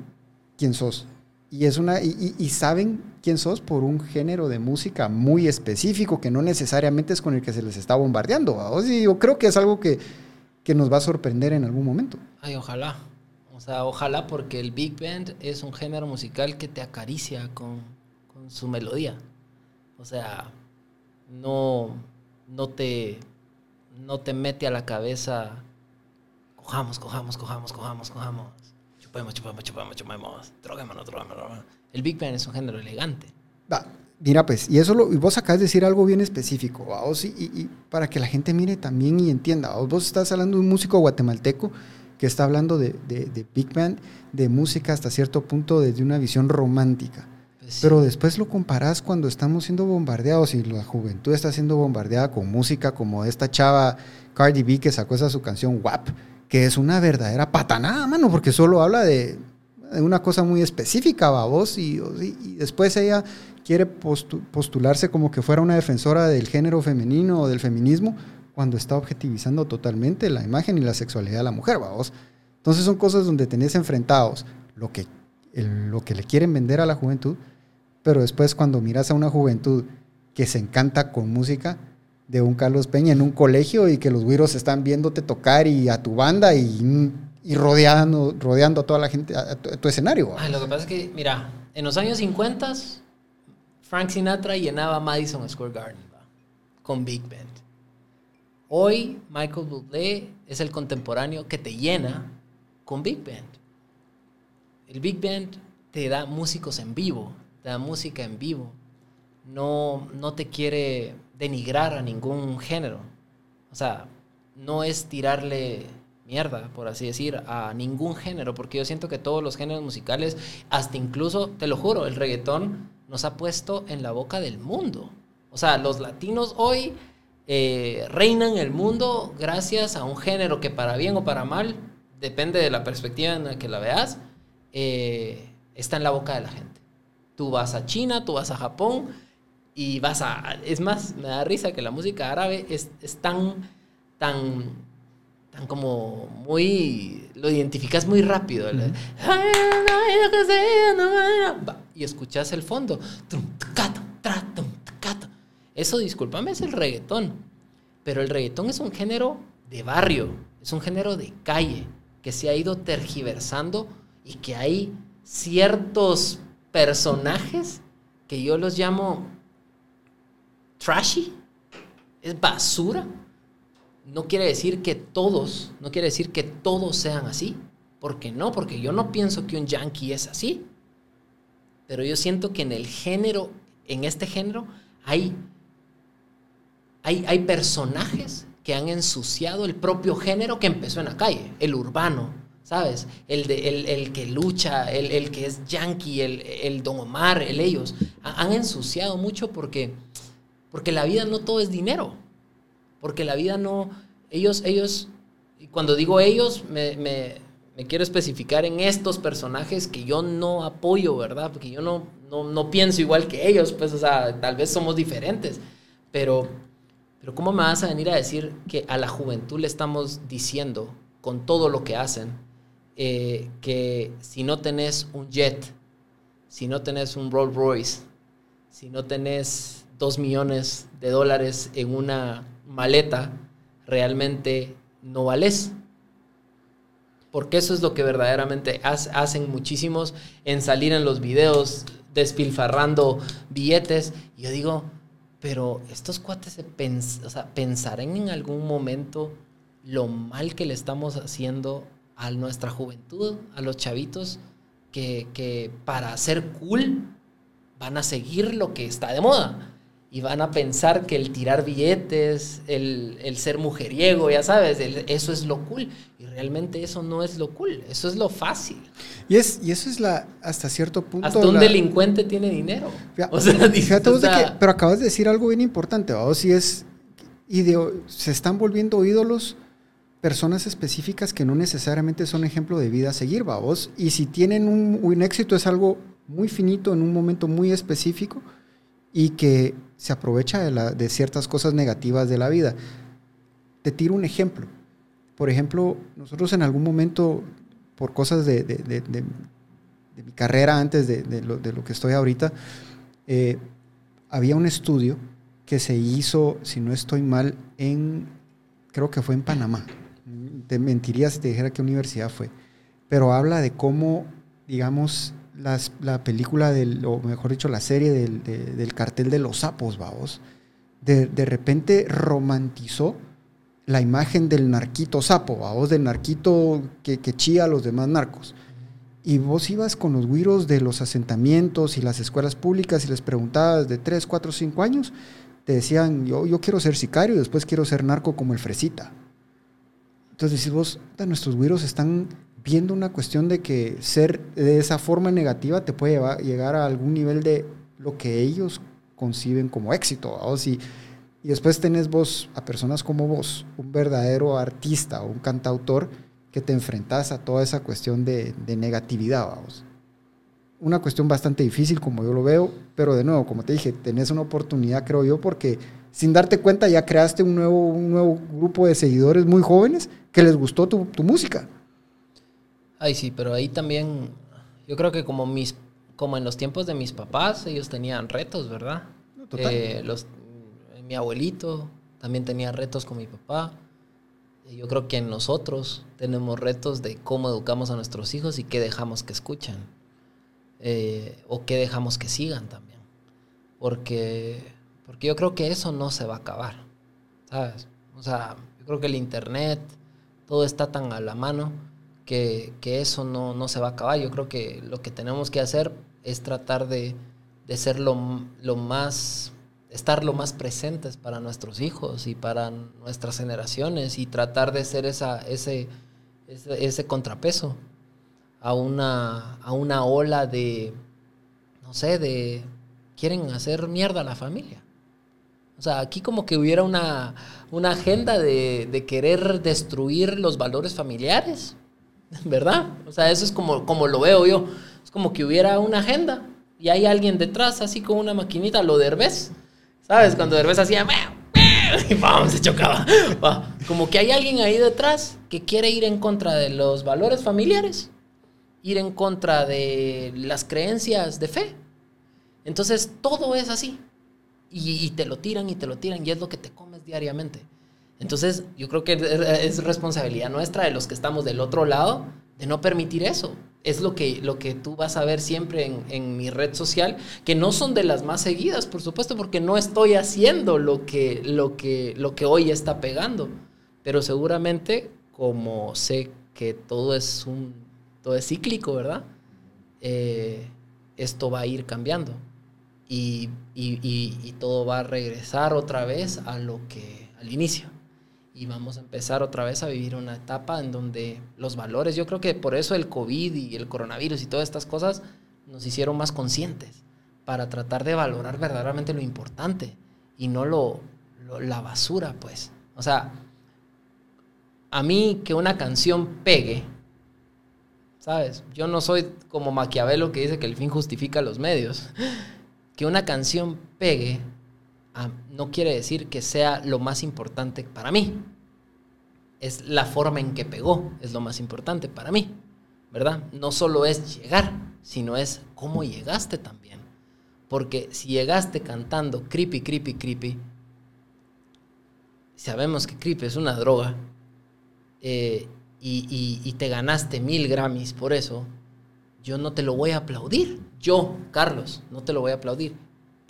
quién sos. Y, es una, y, saben quién sos por un género de música muy específico que no necesariamente es con el que se les está bombardeando. Y yo creo que es algo que, que nos va a sorprender en algún momento. Ay, ojalá. O sea, ojalá porque el Big Band es un género musical que te acaricia con, su melodía. O sea, no, no, te, no te mete a la cabeza, cojamos, cojamos, cojamos, cojamos, cojamos, chupemos, chupemos, chupemos, chupemos, droguémonos, droguémonos. El Big Band es un género elegante. Va, mira, pues, y eso lo, y vos acabas de decir algo bien específico, y, y, para que la gente mire también y entienda. Vos estás hablando de un músico guatemalteco que está hablando de, Big Band, de música hasta cierto punto desde una visión romántica. Pues Pero después lo comparás cuando estamos siendo bombardeados y la juventud está siendo bombardeada con música como esta chava Cardi B que sacó esa su canción WAP, que es una verdadera patanada, mano, porque solo habla de, una cosa muy específica, babos, y, y, después ella quiere postularse como que fuera una defensora del género femenino o del feminismo, cuando está objetivizando totalmente la imagen y la sexualidad de la mujer, vamos. Entonces son cosas donde tenés enfrentados lo que, lo que le quieren vender a la juventud, pero después cuando miras a una juventud que se encanta con música de un Carlos Peña en un colegio y que los güiros están viéndote tocar y a tu banda y, y rodeando, rodeando a toda la gente, a tu, escenario. Lo que pasa es que, mira, en los años 50 Frank Sinatra llenaba Madison Square Garden con Big Band. Hoy Michael Bublé es el contemporáneo que te llena con Big Band. El Big Band te da músicos en vivo, te da música en vivo. No, no te quiere denigrar a ningún género. O sea, no es tirarle mierda, por así decir, a ningún género, porque yo siento que todos los géneros musicales, hasta incluso, te lo juro, el reggaetón nos ha puesto en la boca del mundo. O sea, los latinos hoy eh, reinan el mundo gracias a un género que para bien o para mal, depende de la perspectiva en la que la veas, eh, está en la boca de la gente. Tú vas a China, tú vas a Japón y vas a... Es más, me da risa que la música árabe es, es tan, tan, tan como muy... Lo identificas muy rápido. Y escuchas el fondo. Eso, discúlpame, es el reggaetón. Pero el reggaetón es un género de barrio, es un género de calle, que se ha ido tergiversando y que hay ciertos personajes que yo los llamo trashy, es basura. No quiere decir que todos, no quiere decir que todos sean así. ¿Por qué no? Porque yo no pienso que un yankee es así. Pero yo siento que en el género, en este género, hay hay, personajes que han ensuciado el propio género que empezó en la calle, el urbano, ¿sabes? El, de, el, que lucha, el, que es yankee, el, Don Omar, el ellos. Han ensuciado mucho porque, porque la vida no todo es dinero. Porque la vida no... Ellos, ellos, y cuando digo ellos, me, me, quiero especificar en estos personajes que yo no apoyo, ¿verdad? Porque yo no, no, no pienso igual que ellos, pues, o sea, tal vez somos diferentes. Pero pero ¿cómo me vas a venir a decir que a la juventud le estamos diciendo, con todo lo que hacen, eh, que si no tenés un jet, si no tenés un Rolls Royce, si no tenés dos millones de dólares en una maleta, realmente no vales? Porque eso es lo que verdaderamente hacen muchísimos en salir en los videos despilfarrando billetes. Yo digo, pero estos cuates se pensarán en algún momento lo mal que le estamos haciendo a nuestra juventud, a los chavitos, que, que para ser cool van a seguir lo que está de moda y van a pensar que el tirar billetes, el, el ser mujeriego, ya sabes, eso es lo cool. Y realmente eso no es lo cool, eso es lo fácil. Y, es, y eso es la, hasta cierto punto... Hasta un delincuente tiene dinero. o sea, fíjate, pero acabas de decir algo bien importante, o si es... se están volviendo ídolos personas específicas que no necesariamente son ejemplo de vida a seguir, vos. Y si tienen un, un éxito es algo muy finito en un momento muy específico y que se aprovecha de, ciertas cosas negativas de la vida. Te tiro un ejemplo. Por ejemplo, nosotros en algún momento, por cosas de, mi carrera antes de, lo, que estoy ahorita, eh, había un estudio que se hizo, si no estoy mal, en, creo que fue en Panamá. Te mentiría si te dijera qué universidad fue. Pero habla de cómo, digamos, la película, del, o mejor dicho, la serie del, cartel de los sapos, vamos, de, de, repente romantizó la imagen del narquito sapo, vamos, del narquito que, que chía a los demás narcos. Y vos ibas con los güiros de los asentamientos y las escuelas públicas y les preguntabas de 3, 4, 5 años, te decían, yo, yo quiero ser sicario y después quiero ser narco como el fresita. Entonces decís vos, nuestros güiros están viendo una cuestión de que ser de esa forma negativa te puede llegar a algún nivel de lo que ellos conciben como éxito. Y, y después tenés vos a personas como vos, un verdadero artista o un cantautor, que te enfrentas a toda esa cuestión de, de negatividad. Vamos. Una cuestión bastante difícil como yo lo veo, pero de nuevo, como te dije, tenés una oportunidad, creo yo, porque sin darte cuenta ya creaste un nuevo, un nuevo grupo de seguidores muy jóvenes que les gustó tu, tu música. Ay, sí, pero ahí también, yo creo que como mis, como en los tiempos de mis papás, ellos tenían retos, ¿verdad? Total. Eh, los, mi abuelito también tenía retos con mi papá. Y Yo creo que nosotros tenemos retos de cómo educamos a nuestros hijos y qué dejamos que escuchen. Eh, o qué dejamos que sigan también. Porque, porque yo creo que eso no se va a acabar. ¿Sabes? O sea, yo creo que el Internet, todo está tan a la mano que, eso no, no se va a acabar. Yo creo que lo que tenemos que hacer es tratar de, de ser lo, lo más estar lo más presentes para nuestros hijos y para nuestras generaciones y tratar de ser esa, ese, ese, ese contrapeso a una, a una ola de, no sé, de quieren hacer mierda a la familia. O sea, aquí como que hubiera una, una agenda de, de querer destruir los valores familiares, ¿verdad? O sea, eso es como, como lo veo yo. Es como que hubiera una agenda y hay alguien detrás, así como una maquinita, lo derbez. ¿Sabes? Cuando Derbez hacía... Y ¡pam! se chocaba. Como que hay alguien ahí detrás que quiere ir en contra de los valores familiares, ir en contra de las creencias de fe. Entonces todo es así. Y te lo tiran y te lo tiran y es lo que te comes diariamente. Entonces yo creo que es responsabilidad nuestra de los que estamos del otro lado de no permitir eso es lo que, lo que tú vas a ver siempre en, en, mi red social, que no son de las más seguidas, por supuesto, porque no estoy haciendo lo que, lo que, lo que hoy está pegando. Pero seguramente, como sé que todo es, un, todo es cíclico, ¿verdad? Eh, esto va a ir cambiando. Y, y, y, y todo va a regresar otra vez a lo que, al inicio y vamos a empezar otra vez a vivir una etapa en donde los valores, yo creo que por eso el COVID y el coronavirus y todas estas cosas nos hicieron más conscientes para tratar de valorar verdaderamente lo importante y no lo, lo la basura, pues. O sea, a mí que una canción pegue, ¿sabes? Yo no soy como Maquiavelo que dice que el fin justifica los medios. Que una canción pegue Ah, no quiere decir que sea lo más importante para mí. Es la forma en que pegó, es lo más importante para mí, ¿verdad? No solo es llegar, sino es cómo llegaste también. Porque si llegaste cantando creepy, creepy, creepy, sabemos que creepy es una droga, eh, y, y, y te ganaste mil Grammys por eso, yo no te lo voy a aplaudir. Yo, Carlos, no te lo voy a aplaudir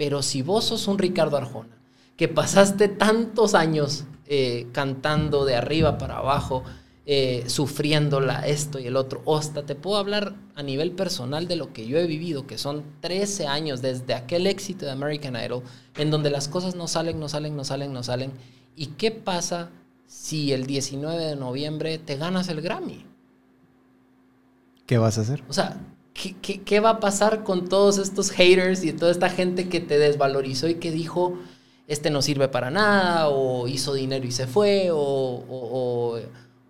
pero si vos sos un Ricardo Arjona, que pasaste tantos años eh, cantando de arriba para abajo, eh, sufriéndola esto y el otro, hasta te puedo hablar a nivel personal de lo que yo he vivido, que son 13 años desde aquel éxito de American Idol, en donde las cosas no salen, no salen, no salen, no salen. ¿Y qué pasa si el 19 de noviembre te ganas el Grammy? ¿Qué vas a hacer? O sea, ¿Qué, ¿qué, qué, va a pasar con todos estos haters y toda esta gente que te desvalorizó y que dijo, este no sirve para nada, o hizo dinero y se fue, o, o, o,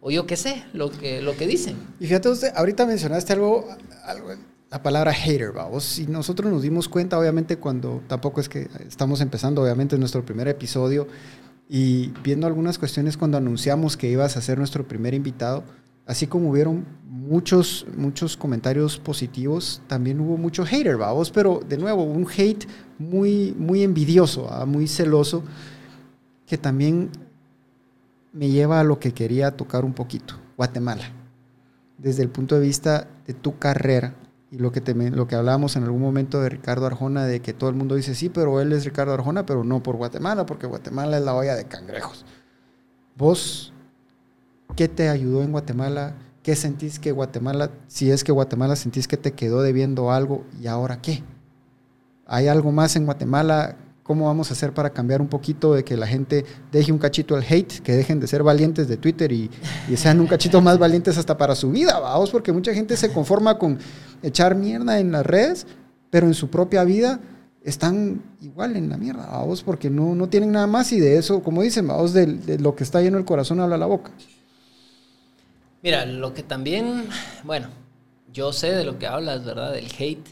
o yo qué sé, lo que, lo que dicen? Y fíjate usted, ahorita mencionaste algo, algo la palabra hater, vamos, y nosotros nos dimos cuenta, obviamente, cuando tampoco es que estamos empezando, obviamente, nuestro primer episodio, y viendo algunas cuestiones cuando anunciamos que ibas a ser nuestro primer invitado, así como hubieron muchos, muchos comentarios positivos, también hubo mucho hater, vamos, pero de nuevo, un hate muy, muy envidioso, ¿va? muy celoso, que también me lleva a lo que quería tocar un poquito, Guatemala, desde el punto de vista de tu carrera y lo que, te, lo que hablábamos en algún momento de Ricardo Arjona, de que todo el mundo dice, sí, pero él es Ricardo Arjona, pero no por Guatemala, porque Guatemala es la olla de cangrejos. Vos ¿Qué te ayudó en Guatemala? ¿Qué sentís que Guatemala, si es que Guatemala sentís que te quedó debiendo algo y ahora qué? ¿Hay algo más en Guatemala? ¿Cómo vamos a hacer para cambiar un poquito de que la gente deje un cachito el hate, que dejen de ser valientes de Twitter y, y sean un cachito más valientes hasta para su vida, vamos? Porque mucha gente se conforma con echar mierda en las redes, pero en su propia vida están igual en la mierda, vamos, porque no, no tienen nada más y de eso, como dicen, vamos, de, de lo que está lleno el corazón habla la boca. Mira, lo que también, bueno, yo sé de lo que hablas, ¿verdad? Del hate.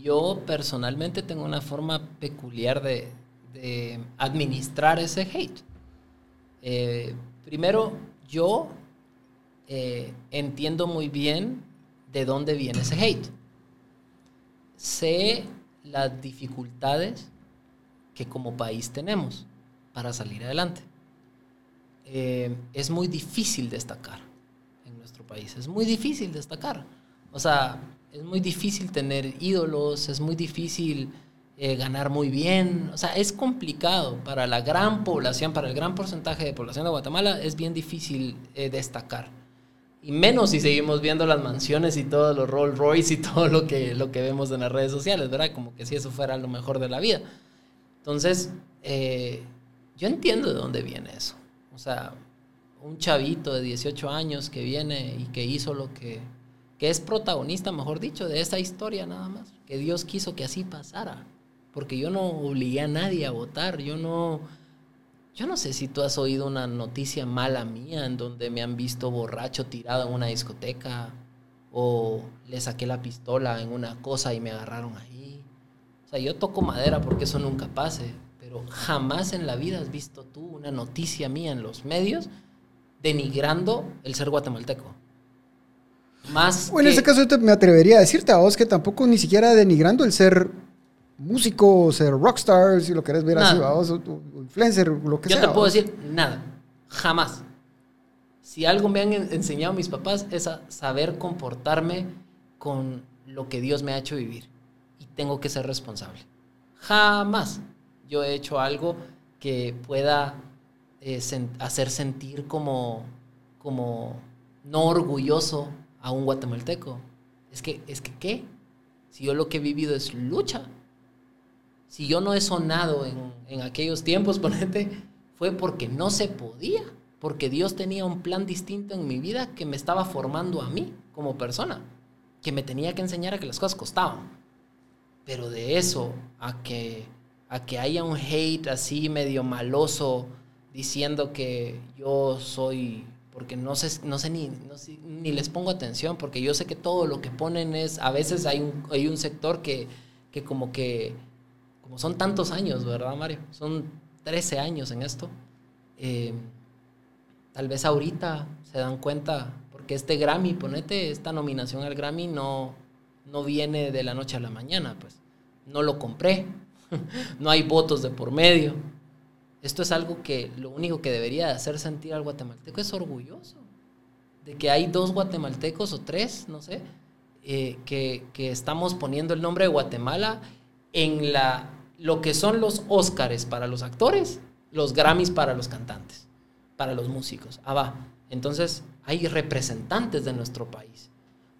Yo personalmente tengo una forma peculiar de, administrar ese hate. Eh, primero, yo eh, entiendo muy bien de dónde viene ese hate. Sé las dificultades que como país tenemos para salir adelante. Eh, es muy difícil destacar país, es muy difícil destacar. O sea, es muy difícil tener ídolos, es muy difícil eh, ganar muy bien. O sea, es complicado para la gran población, para el gran porcentaje de población de Guatemala, es bien difícil eh, destacar. Y menos si seguimos viendo las mansiones y todos los Rolls Royce y todo lo que, lo que vemos en las redes sociales, ¿verdad? Como que si eso fuera lo mejor de la vida. Entonces, eh, yo entiendo de dónde viene eso. O sea, un chavito de 18 años que viene y que hizo lo que, que es protagonista, mejor dicho, de esa historia nada más. Que Dios quiso que así pasara. Porque yo no obligué a nadie a votar. Yo no, yo no sé si tú has oído una noticia mala mía en donde me han visto borracho tirado en una discoteca o le saqué la pistola en una cosa y me agarraron ahí. O sea, yo toco madera porque eso nunca pase, pero jamás en la vida has visto tú una noticia mía en los medios denigrando el ser guatemalteco. Más bueno, en ese caso me atrevería a decirte a vos que tampoco ni siquiera denigrando el ser músico, o ser rockstar, si lo querés ver así, vos, o, influencer, lo que sea. Yo te puedo decir nada, jamás. Si algo me han enseñado mis papás es a saber comportarme con lo que Dios me ha hecho vivir. Y tengo que ser responsable. Jamás yo he hecho algo que pueda eh, hacer sentir como, como no orgulloso a un guatemalteco. Es que, es que, ¿qué? Si yo lo que he vivido es lucha. Si yo no he sonado en, en aquellos tiempos, ponete, fue porque no se podía. Porque Dios tenía un plan distinto en mi vida que me estaba formando a mí como persona. Que me tenía que enseñar a que las cosas costaban. Pero de eso a que, a que haya un hate así medio maloso diciendo que yo soy porque no sé, no sé, ni, ni les pongo atención, porque yo sé que todo lo que ponen es, a veces hay un, hay un sector que, que como que, como son tantos años, ¿verdad, Mario? Son 13 años en esto. Eh, tal vez ahorita se dan cuenta, porque este Grammy, ponete, esta nominación al Grammy no, no viene de la noche a la mañana, pues. No lo compré, no hay votos de por medio esto es algo que lo único que debería hacer sentir al guatemalteco es orgulloso. De que hay dos guatemaltecos o tres, no sé, eh, que, estamos poniendo el nombre de Guatemala en la, lo que son los Óscares para los actores, los Grammys para los cantantes, para los músicos. Ah, va. Entonces, hay representantes de nuestro país.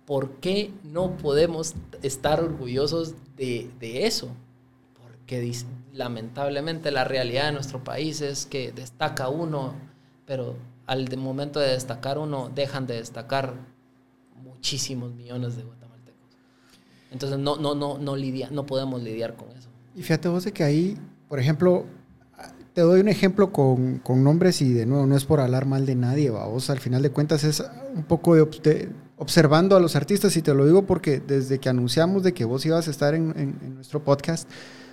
¿Por qué no podemos estar orgullosos de, de eso? Porque lamentablemente la realidad de nuestro país es que destaca uno, pero al momento de destacar uno dejan de destacar muchísimos millones de guatemaltecos. Entonces no, no, no, no, lidia, no podemos lidiar con eso. Y fíjate vos de que ahí, por ejemplo, te doy un ejemplo con, con nombres y de nuevo no es por hablar mal de nadie, vos al final de cuentas es un poco de, observando a los artistas y te lo digo porque desde que anunciamos de que vos ibas a estar en, en nuestro podcast,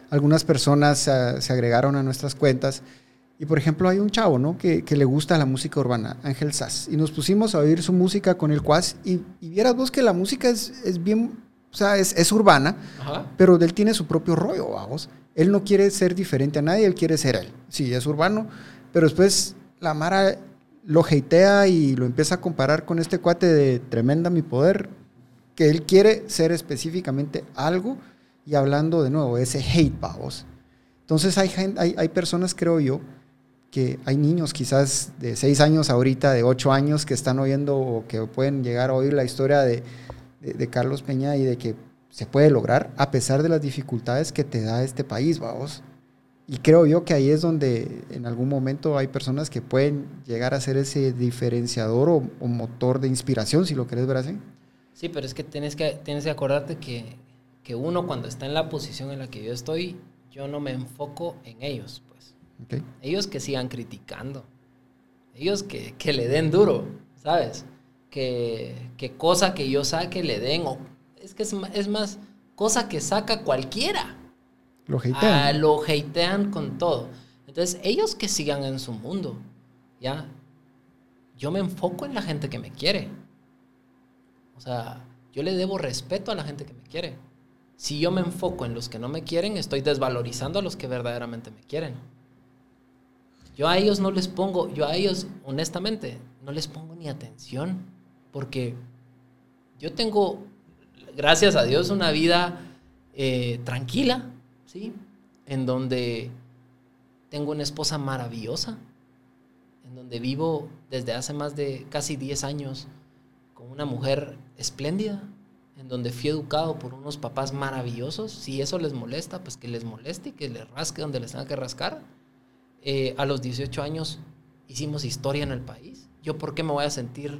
algunas personas se, agregaron a nuestras cuentas. Y por ejemplo, hay un chavo, ¿no? Que, le gusta la música urbana, Ángel Sass. Y nos pusimos a oír su música con el Quas. Y, vieras vos que la música es, es bien, o sea, es, es urbana, pero él tiene su propio rollo, vamos. Él no quiere ser diferente a nadie, él quiere ser él. Sí, es urbano, pero después la Mara lo hatea y lo empieza a comparar con este cuate de Tremenda Mi Poder, que él quiere ser específicamente algo y hablando de nuevo, ese hate, vamos. Entonces hay, hay, hay personas, creo yo, que hay niños quizás de 6 años ahorita, de 8 años, que están oyendo o que pueden llegar a oír la historia de, de, Carlos Peña y de que se puede lograr a pesar de las dificultades que te da este país, vamos. Y creo yo que ahí es donde en algún momento hay personas que pueden llegar a ser ese diferenciador o, o motor de inspiración, si lo querés ver así. Sí, pero es que tienes que, tienes que acordarte que que uno cuando está en la posición en la que yo estoy, yo no me enfoco en ellos, pues. Ellos que sigan criticando. Ellos que, que le den duro, ¿sabes? Que, que, cosa que yo saque le den. O, es que es, es más, cosa que saca cualquiera. Lo hatean. Ah, lo hatean con todo. Entonces, ellos que sigan en su mundo, ¿ya? Yo me enfoco en la gente que me quiere. O sea, yo le debo respeto a la gente que me quiere. Si yo me enfoco en los que no me quieren, estoy desvalorizando a los que verdaderamente me quieren. Yo a ellos no les pongo, yo a ellos, honestamente, no les pongo ni atención, porque yo tengo, gracias a Dios, una vida eh, tranquila, ¿sí? En donde tengo una esposa maravillosa, en donde vivo desde hace más de casi 10 años con una mujer espléndida, en donde fui educado por unos papás maravillosos. Si eso les molesta, pues que les moleste y que les rasque donde les tenga que rascar. Eh, a los 18 años hicimos historia en el país. ¿Yo por qué me voy a sentir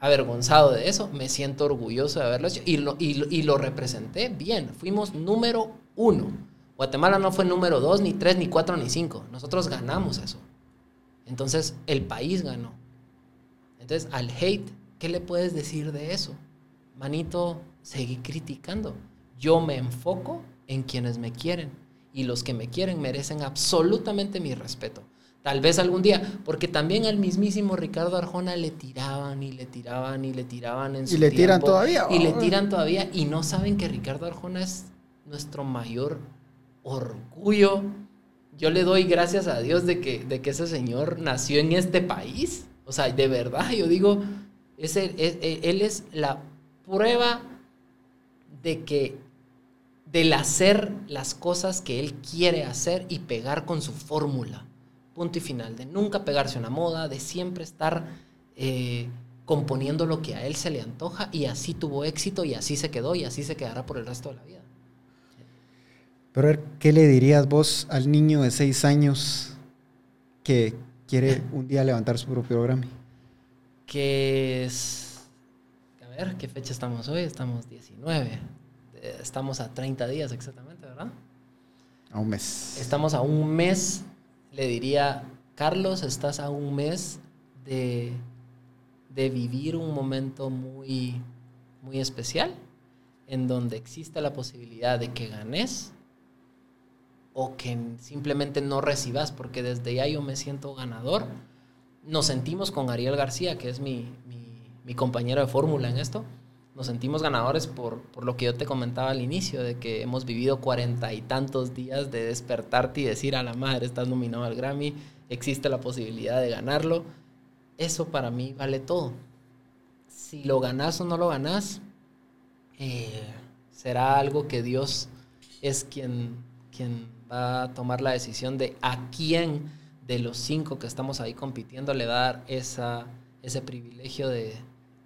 avergonzado de eso? Me siento orgulloso de haberlo hecho y lo, y lo representé bien. Fuimos número uno. Guatemala no fue número dos, ni tres, ni cuatro, ni cinco. Nosotros ganamos eso. Entonces el país ganó. Entonces al hate, ¿qué le puedes decir de eso? Manito, seguí criticando. Yo me enfoco en quienes me quieren y los que me quieren merecen absolutamente mi respeto. Tal vez algún día, porque también al mismísimo Ricardo Arjona le tiraban y le tiraban y le tiraban en su Y le tiran todavía. Y le tiran todavía y no saben que Ricardo Arjona es nuestro mayor orgullo. Yo le doy gracias a Dios de que, de que ese señor nació en este país. O sea, de verdad, yo digo, ese, él es la prueba de que del hacer las cosas que él quiere hacer y pegar con su fórmula. Punto y final. De nunca pegarse una moda, de siempre estar eh, componiendo lo que a él se le antoja y así tuvo éxito y así se quedó y así se quedará por el resto de la vida. Pero, ¿qué le dirías vos al niño de seis años que quiere un día levantar su propio Grammy? Que es ¿qué fecha estamos hoy? Estamos 19. Eh, estamos a 30 días exactamente, ¿verdad? A un mes. Estamos a un mes, le diría, Carlos, estás a un mes de, de vivir un momento muy, muy especial, en donde existe la posibilidad de que ganes o que simplemente no recibas, porque desde ya yo me siento ganador. Nos sentimos con Ariel García, que es mi mi compañero de fórmula en esto, nos sentimos ganadores por, por, lo que yo te comentaba al inicio, de que hemos vivido cuarenta y tantos días de despertarte y decir a la madre, estás nominado al Grammy, existe la posibilidad de ganarlo. Eso para mí vale todo. Si lo ganas o no lo ganas, eh, será algo que Dios es quien, quien va a tomar la decisión de a quién de los cinco que estamos ahí compitiendo le va a dar esa, ese privilegio de,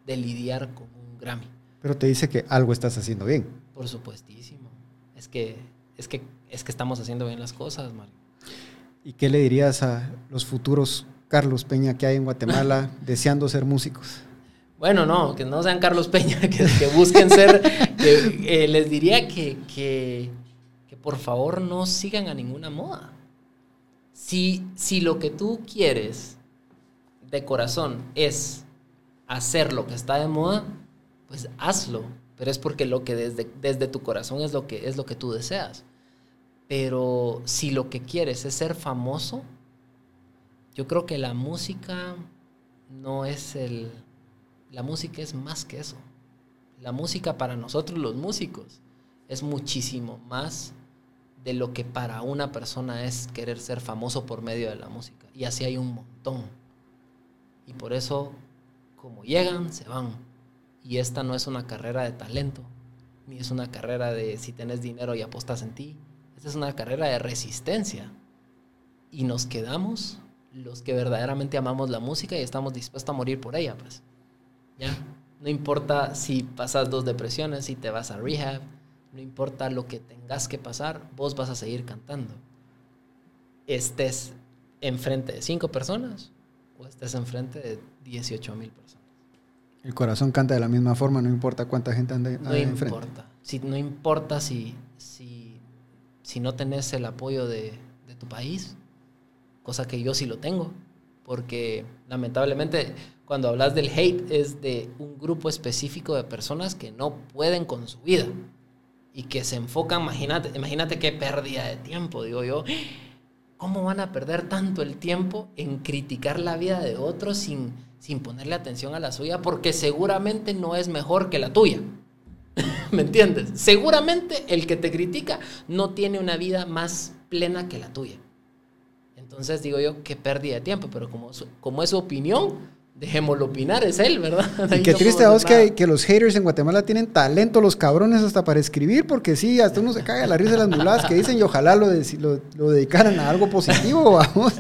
de lidiar con un Grammy. Pero te dice que algo estás haciendo bien. Por supuestísimo. Es que, es que, es que estamos haciendo bien las cosas, Mario. ¿Y qué le dirías a los futuros Carlos Peña que hay en Guatemala deseando ser músicos? Bueno, no, que no sean Carlos Peña, que, busquen ser. que, eh, les diría que, que, que, por favor no sigan a ninguna moda. Si, si lo que tú quieres de corazón es hacer lo que está de moda, pues hazlo. Pero es porque lo que desde, desde tu corazón es lo, que, es lo que tú deseas. Pero si lo que quieres es ser famoso, yo creo que la música no es el... La música es más que eso. La música para nosotros los músicos es muchísimo más de lo que para una persona es querer ser famoso por medio de la música. Y así hay un montón. Y por eso como llegan, se van. Y esta no es una carrera de talento, ni es una carrera de si tienes dinero y apostas en ti. Esta es una carrera de resistencia. Y nos quedamos los que verdaderamente amamos la música y estamos dispuestos a morir por ella, pues. ¿Ya? No importa si pasas dos depresiones, si te vas a rehab, no importa lo que tengas que pasar, vos vas a seguir cantando. Estés enfrente de cinco personas o estés enfrente de 18 mil personas. El corazón canta de la misma forma, no importa cuánta gente ande No importa. Si, no importa si, si, si no tenés el apoyo de, de, tu país, cosa que yo sí lo tengo, porque lamentablemente cuando hablas del hate es de un grupo específico de personas que no pueden con su vida y que se enfocan, imagínate, imagínate qué pérdida de tiempo, digo yo. ¿Cómo van a perder tanto el tiempo en criticar la vida de otros sin sin ponerle atención a la suya porque seguramente no es mejor que la tuya. ¿Me entiendes? Seguramente el que te critica no tiene una vida más plena que la tuya. Entonces digo yo, qué pérdida de tiempo, pero como, como es su opinión, dejémoslo opinar, es él, ¿verdad? Y qué triste vos que, que, los haters en Guatemala tienen talento, los cabrones, hasta para escribir, porque sí, hasta uno se caga la risa de las muladas que dicen y ojalá lo, lo, lo dedicaran a algo positivo, vamos.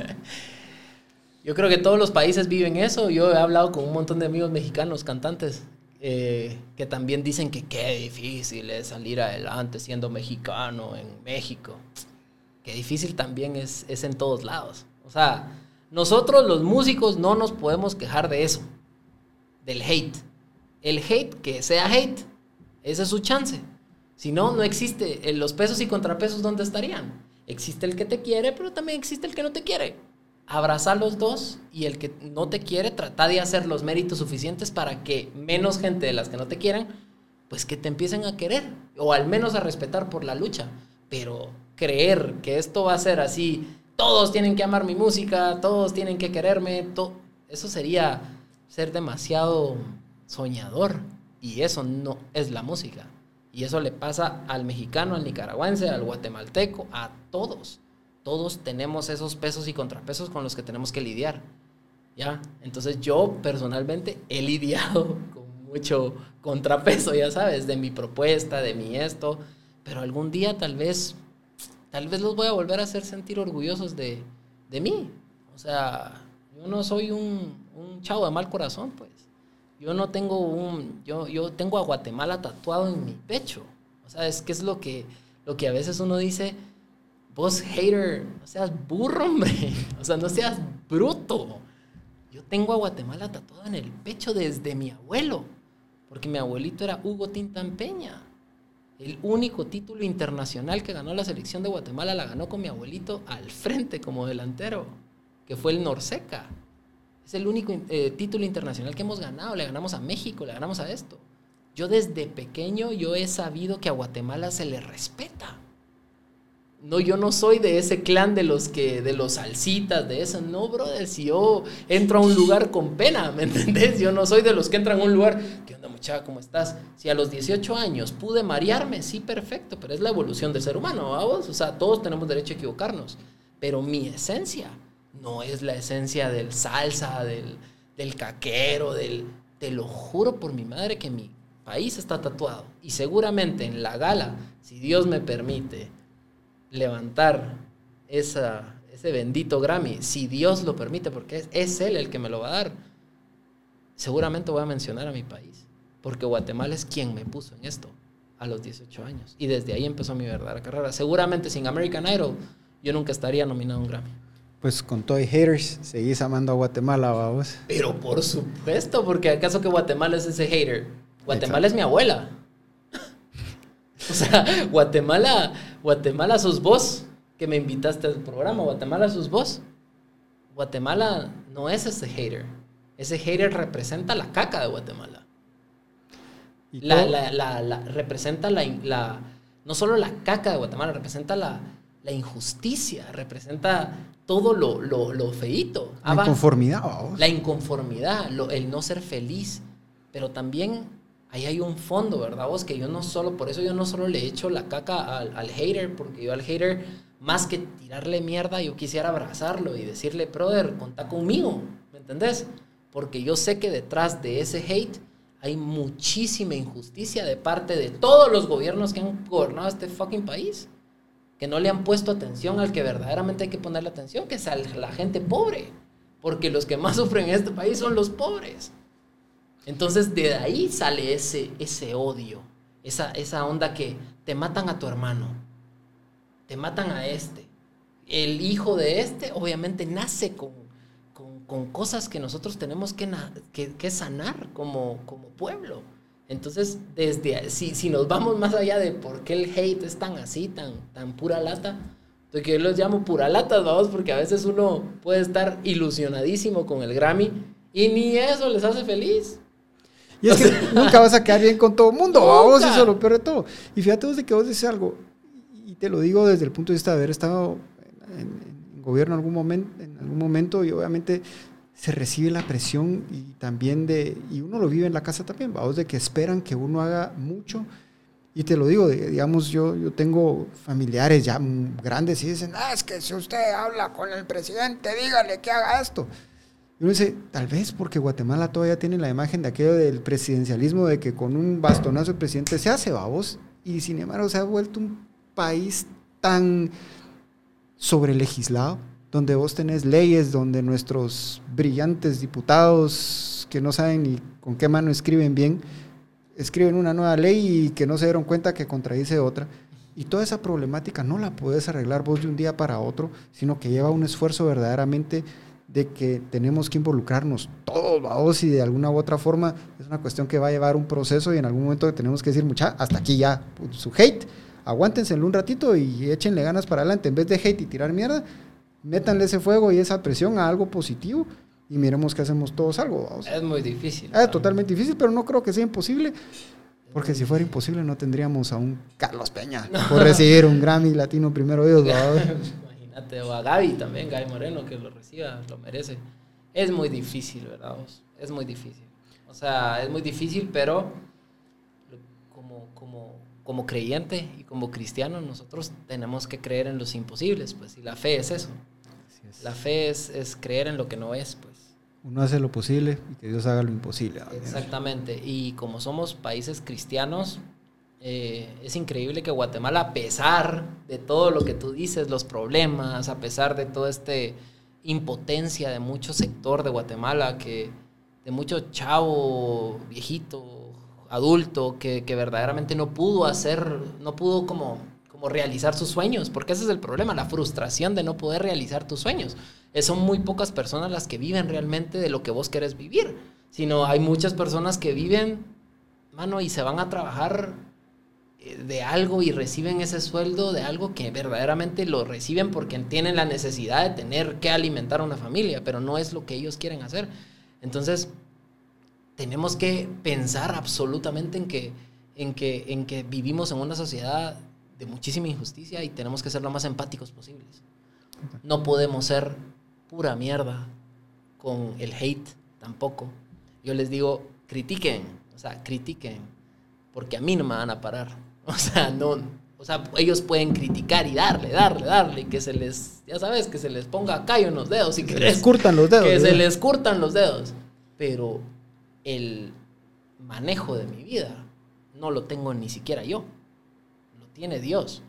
Yo creo que todos los países viven eso. Yo he hablado con un montón de amigos mexicanos, cantantes, eh, que también dicen que qué difícil es salir adelante siendo mexicano en México. Qué difícil también es, es en todos lados. O sea, nosotros los músicos no nos podemos quejar de eso, del hate. El hate, que sea hate, esa es su chance. Si no, no existe. Los pesos y contrapesos, ¿dónde estarían? Existe el que te quiere, pero también existe el que no te quiere abraza los dos y el que no te quiere, trata de hacer los méritos suficientes para que menos gente de las que no te quieran, pues que te empiecen a querer o al menos a respetar por la lucha. Pero creer que esto va a ser así, todos tienen que amar mi música, todos tienen que quererme, eso sería ser demasiado soñador y eso no es la música. Y eso le pasa al mexicano, al nicaragüense, al guatemalteco, a todos todos tenemos esos pesos y contrapesos con los que tenemos que lidiar. ¿Ya? Entonces yo personalmente he lidiado con mucho contrapeso, ya sabes, de mi propuesta, de mi esto, pero algún día tal vez, tal vez los voy a volver a hacer sentir orgullosos de, de mí. O sea, yo no soy un, un chavo de mal corazón, pues. Yo no tengo un, yo, yo tengo a Guatemala tatuado en mi pecho. O sea, es que es lo que, lo que a veces uno dice, Vos, hater, no seas burro, hombre. O sea, no seas bruto. Yo tengo a Guatemala tatuado en el pecho desde mi abuelo. Porque mi abuelito era Hugo Tintampeña. El único título internacional que ganó la selección de Guatemala la ganó con mi abuelito al frente como delantero, que fue el Norseca. Es el único eh, título internacional que hemos ganado. Le ganamos a México, le ganamos a esto. Yo desde pequeño yo he sabido que a Guatemala se le respeta. No, yo no soy de ese clan de los que, de los salsitas, de eso. No, brother, si yo entro a un lugar con pena, ¿me entendés? Yo no soy de los que entran a un lugar, ¿qué onda muchacha? ¿Cómo estás? Si a los 18 años pude marearme, sí, perfecto, pero es la evolución del ser humano, ¿vamos? O sea, todos tenemos derecho a equivocarnos. Pero mi esencia no es la esencia del salsa, del, del caquero, del... Te lo juro por mi madre que mi país está tatuado. Y seguramente en la gala, si Dios me permite, levantar esa, ese bendito Grammy, si Dios lo permite, porque es, Él el que me lo va a dar, seguramente voy a mencionar a mi país, porque Guatemala es quien me puso en esto a los 18 años. Y desde ahí empezó mi verdadera carrera. Seguramente sin American Idol yo nunca estaría nominado a un Grammy. Pues con Toy Haters seguís amando a Guatemala, vamos. Pero por supuesto, porque acaso que Guatemala es ese hater. Guatemala es mi abuela. O sea, Guatemala, Guatemala sos vos que me invitaste al programa. Guatemala sos vos. Guatemala no es ese hater. Ese hater representa la caca de Guatemala. La, la, representa la, no solo la caca de Guatemala, representa la, injusticia, representa todo lo, lo, feíto. La inconformidad. La inconformidad, el no ser feliz, pero también ahí hay un fondo, ¿verdad? Vos que yo no solo, por eso yo no solo le echo la caca al, al, hater, porque yo al hater, más que tirarle mierda, yo quisiera abrazarlo y decirle, brother, contá conmigo, ¿me entendés? Porque yo sé que detrás de ese hate hay muchísima injusticia de parte de todos los gobiernos que han gobernado este fucking país, que no le han puesto atención al que verdaderamente hay que ponerle atención, que es a la gente pobre, porque los que más sufren en este país son los pobres. Entonces de ahí sale ese, ese odio, esa, esa onda que te matan a tu hermano, te matan a este. El hijo de este obviamente nace con, con, cosas que nosotros tenemos que, que, sanar como, como pueblo. Entonces, desde si, si nos vamos más allá de por qué el hate es tan así, tan, tan pura lata, que yo los llamo pura lata, vamos, porque a veces uno puede estar ilusionadísimo con el Grammy y ni eso les hace feliz. Y es que nunca vas a quedar bien con todo el mundo, vamos, eso es lo peor de todo. Y fíjate vos de que vos dices algo, y te lo digo desde el punto de vista de haber estado en, gobierno en algún, momento, en algún momento, y obviamente se recibe la presión y también de, y uno lo vive en la casa también, vamos, de que esperan que uno haga mucho Y te lo digo, digamos, yo, yo tengo familiares ya grandes y dicen, ah, es que si usted habla con el presidente, dígale que haga esto. Uno dice, tal vez porque Guatemala todavía tiene la imagen de aquello del presidencialismo, de que con un bastonazo el presidente se hace babos, y sin embargo se ha vuelto un país tan sobrelegislado, donde vos tenés leyes, donde nuestros brillantes diputados que no saben ni con qué mano escriben bien, escriben una nueva ley y que no se dieron cuenta que contradice otra. Y toda esa problemática no la puedes arreglar vos de un día para otro, sino que lleva un esfuerzo verdaderamente de que tenemos que involucrarnos todos, vamos, y de alguna u otra forma es una cuestión que va a llevar un proceso y en algún momento tenemos que decir, mucha, hasta aquí ya, su hate, aguántenselo un ratito y échenle ganas para adelante, en vez de hate y tirar mierda, métanle ese fuego y esa presión a algo positivo y miremos que hacemos todos algo. Vamos. Es muy difícil. Es totalmente difícil, pero no creo que sea imposible. Porque si fuera imposible no tendríamos a un Carlos Peña por recibir un Grammy Latino primero Dios. Imagínate, o a Gaby también, Gaby Moreno, que lo reciba, lo merece. Es muy difícil, ¿verdad? Es muy difícil. O sea, es muy difícil, pero como, como, como creyente y como cristiano nosotros tenemos que creer en los imposibles, pues, y la fe es eso. La fe es, es creer en lo que no es, pues. Uno hace lo posible y que Dios haga lo imposible. Exactamente. Y como somos países cristianos, eh, es increíble que Guatemala, a pesar de todo lo que tú dices, los problemas, a pesar de toda esta impotencia de mucho sector de Guatemala, que de mucho chavo, viejito, adulto, que, que verdaderamente no pudo hacer, no pudo como realizar sus sueños, porque ese es el problema, la frustración de no poder realizar tus sueños. son muy pocas personas las que viven realmente de lo que vos querés vivir, sino hay muchas personas que viven, mano, y se van a trabajar eh, de algo y reciben ese sueldo de algo que verdaderamente lo reciben porque tienen la necesidad de tener que alimentar a una familia, pero no es lo que ellos quieren hacer. Entonces, tenemos que pensar absolutamente en que, en que, en que vivimos en una sociedad de muchísima injusticia y tenemos que ser lo más empáticos posibles. No podemos ser pura mierda con el hate tampoco. Yo les digo, critiquen, o sea, critiquen, porque a mí no me van a parar. O sea, no, o sea, ellos pueden criticar y darle, darle, darle, y que se les, ya sabes, que se les ponga callo en los dedos. Y que, se les curtan los dedos. Que se les curtan los dedos. Pero el manejo de mi vida no lo tengo ni siquiera yo tiene Dios.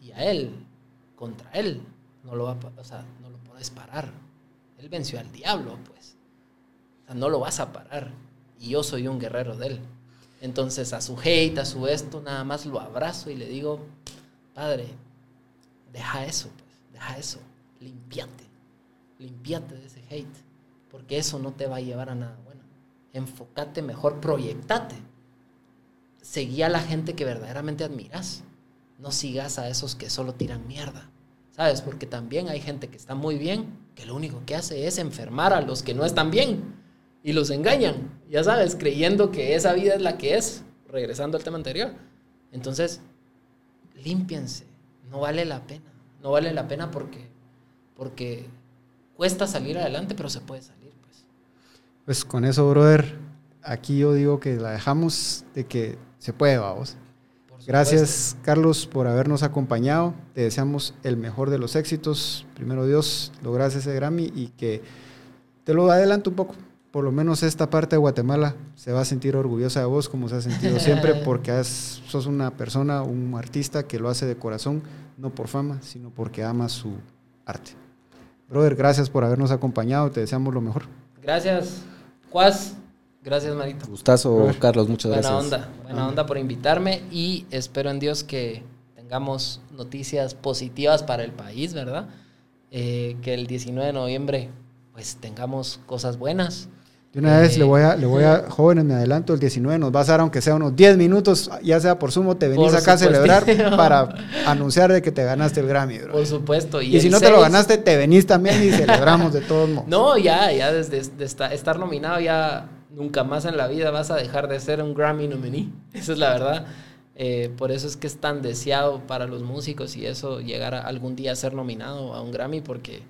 Y a él, contra él, no lo, va, o sea, no lo puedes parar. Él venció al diablo, pues. O sea, no lo vas a parar. Y yo soy un guerrero de él. Entonces a su hate, a su esto, nada más lo abrazo y le digo, Padre, deja eso, pues, deja eso, limpiate, limpiate de ese hate, porque eso no te va a llevar a nada bueno. Enfócate mejor, proyectate seguí a la gente que verdaderamente admiras. No sigas a esos que solo tiran mierda. ¿Sabes? Porque también hay gente que está muy bien, que lo único que hace es enfermar a los que no están bien y los engañan, ya sabes, creyendo que esa vida es la que es, regresando al tema anterior. Entonces, límpiense, no vale la pena, no vale la pena porque, porque cuesta salir adelante, pero se puede salir. Pues, pues con eso, brother, aquí yo digo que la dejamos de que se puede, vamos. Gracias, Carlos, por habernos acompañado. Te deseamos el mejor de los éxitos. Primero Dios, logras ese Grammy y que te lo adelanto un poco. Por lo menos esta parte de Guatemala se va a sentir orgullosa de vos, como se ha sentido siempre, porque sos una persona, un artista que lo hace de corazón, no por fama, sino porque ama su arte. Brother, gracias por habernos acompañado. Te deseamos lo mejor. Gracias. Cuas. Gracias, Marito. Gustazo, Carlos, muchas buena gracias. Onda, buena onda por invitarme y espero en Dios que tengamos noticias positivas para el país, ¿verdad? Eh, que el 19 de noviembre pues tengamos cosas buenas. De una vez le voy a, le voy a, jóvenes, me adelanto, el 19 nos va a dar, aunque sea unos 10 minutos, ya sea por sumo, te venís acá a celebrar para anunciar de que te ganaste el Grammy, bro. Por supuesto. Y, si no te lo ganaste, te venís también y celebramos de todos modos. No, ya, ya desde estar nominado ya nunca más en la vida vas a dejar de ser un Grammy nominee. Esa es la verdad. Eh, por eso es que es tan deseado para los músicos y eso llegar a algún día a ser nominado a un Grammy porque,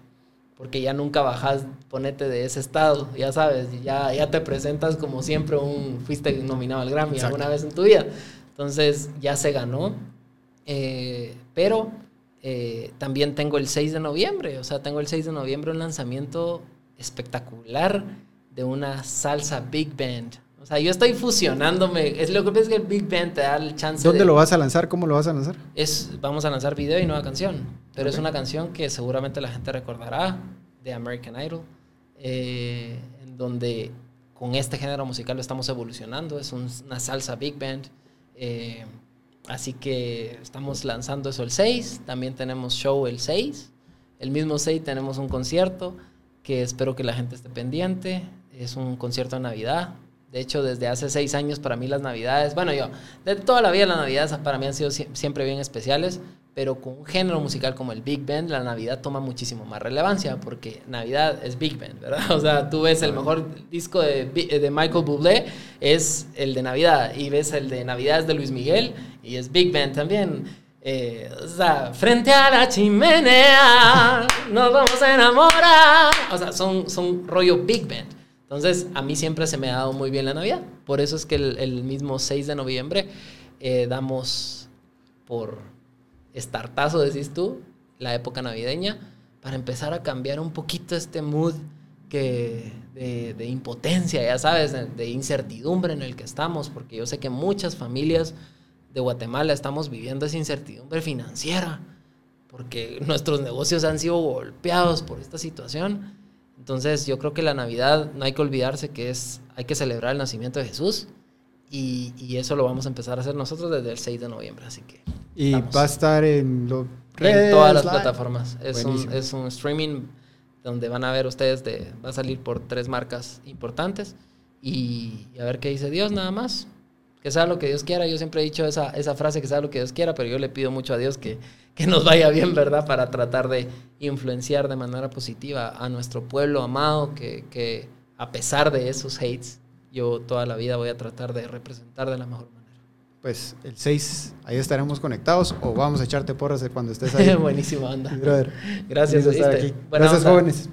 porque ya nunca bajas, ponete de ese estado, ya sabes, ya, ya te presentas como siempre un, fuiste nominado al Grammy alguna vez en tu vida. Entonces ya se ganó. Eh, pero eh, también tengo el 6 de noviembre. O sea, tengo el 6 de noviembre un lanzamiento espectacular de una salsa big band. O sea, yo estoy fusionándome. Es lo que pasa es que el big band te da el chance. ¿Dónde lo vas a lanzar? ¿Cómo lo vas a lanzar? Es, vamos a lanzar video y nueva canción. Pero es una canción que seguramente la gente recordará de American Idol. Eh, en donde con este género musical lo estamos evolucionando. Es una salsa big band. Eh, así que estamos lanzando eso el 6. También tenemos show el 6. El mismo 6 tenemos un concierto que espero que la gente esté pendiente. Es un concierto de Navidad. De hecho, desde hace seis años para mí las Navidades, bueno, yo, de toda la vida las Navidades para mí han sido siempre bien especiales pero con un género musical como el Big Band, la Navidad toma muchísimo más relevancia, porque Navidad es Big Band, ¿verdad? O sea, tú ves el mejor disco de, de Michael Bublé, es el de Navidad, y ves el de Navidad es de Luis Miguel, y es Big Band también. Eh, o sea, frente a la chimenea, nos vamos a enamorar. O sea, son, son rollo Big Band. Entonces, a mí siempre se me ha dado muy bien la Navidad. Por eso es que el, mismo 6 de noviembre eh, damos por estartazo, decís tú, la época navideña, para empezar a cambiar un poquito este mood que de, impotencia, ya sabes, de, incertidumbre en el que estamos, porque yo sé que muchas familias de Guatemala estamos viviendo esa incertidumbre financiera, porque nuestros negocios han sido golpeados por esta situación. Entonces yo creo que la Navidad no hay que olvidarse que es, hay que celebrar el nacimiento de Jesús y, y eso lo vamos a empezar a hacer nosotros desde el 6 de noviembre, así que y va a estar en, lo, en todas las plataformas. Es un, es un, streaming donde van a ver ustedes, de, va a salir por tres marcas importantes y, a ver qué dice Dios nada más. Que sea lo que Dios quiera. Yo siempre he dicho esa, esa frase, que sea lo que Dios quiera, pero yo le pido mucho a Dios que, que nos vaya bien, ¿verdad? Para tratar de influenciar de manera positiva a nuestro pueblo amado, que, que a pesar de esos hates, yo toda la vida voy a tratar de representar de la mejor manera pues el 6 ahí estaremos conectados o vamos a echarte porras cuando estés ahí. Buenísimo, anda. Brother. Gracias, Gracias, jóvenes.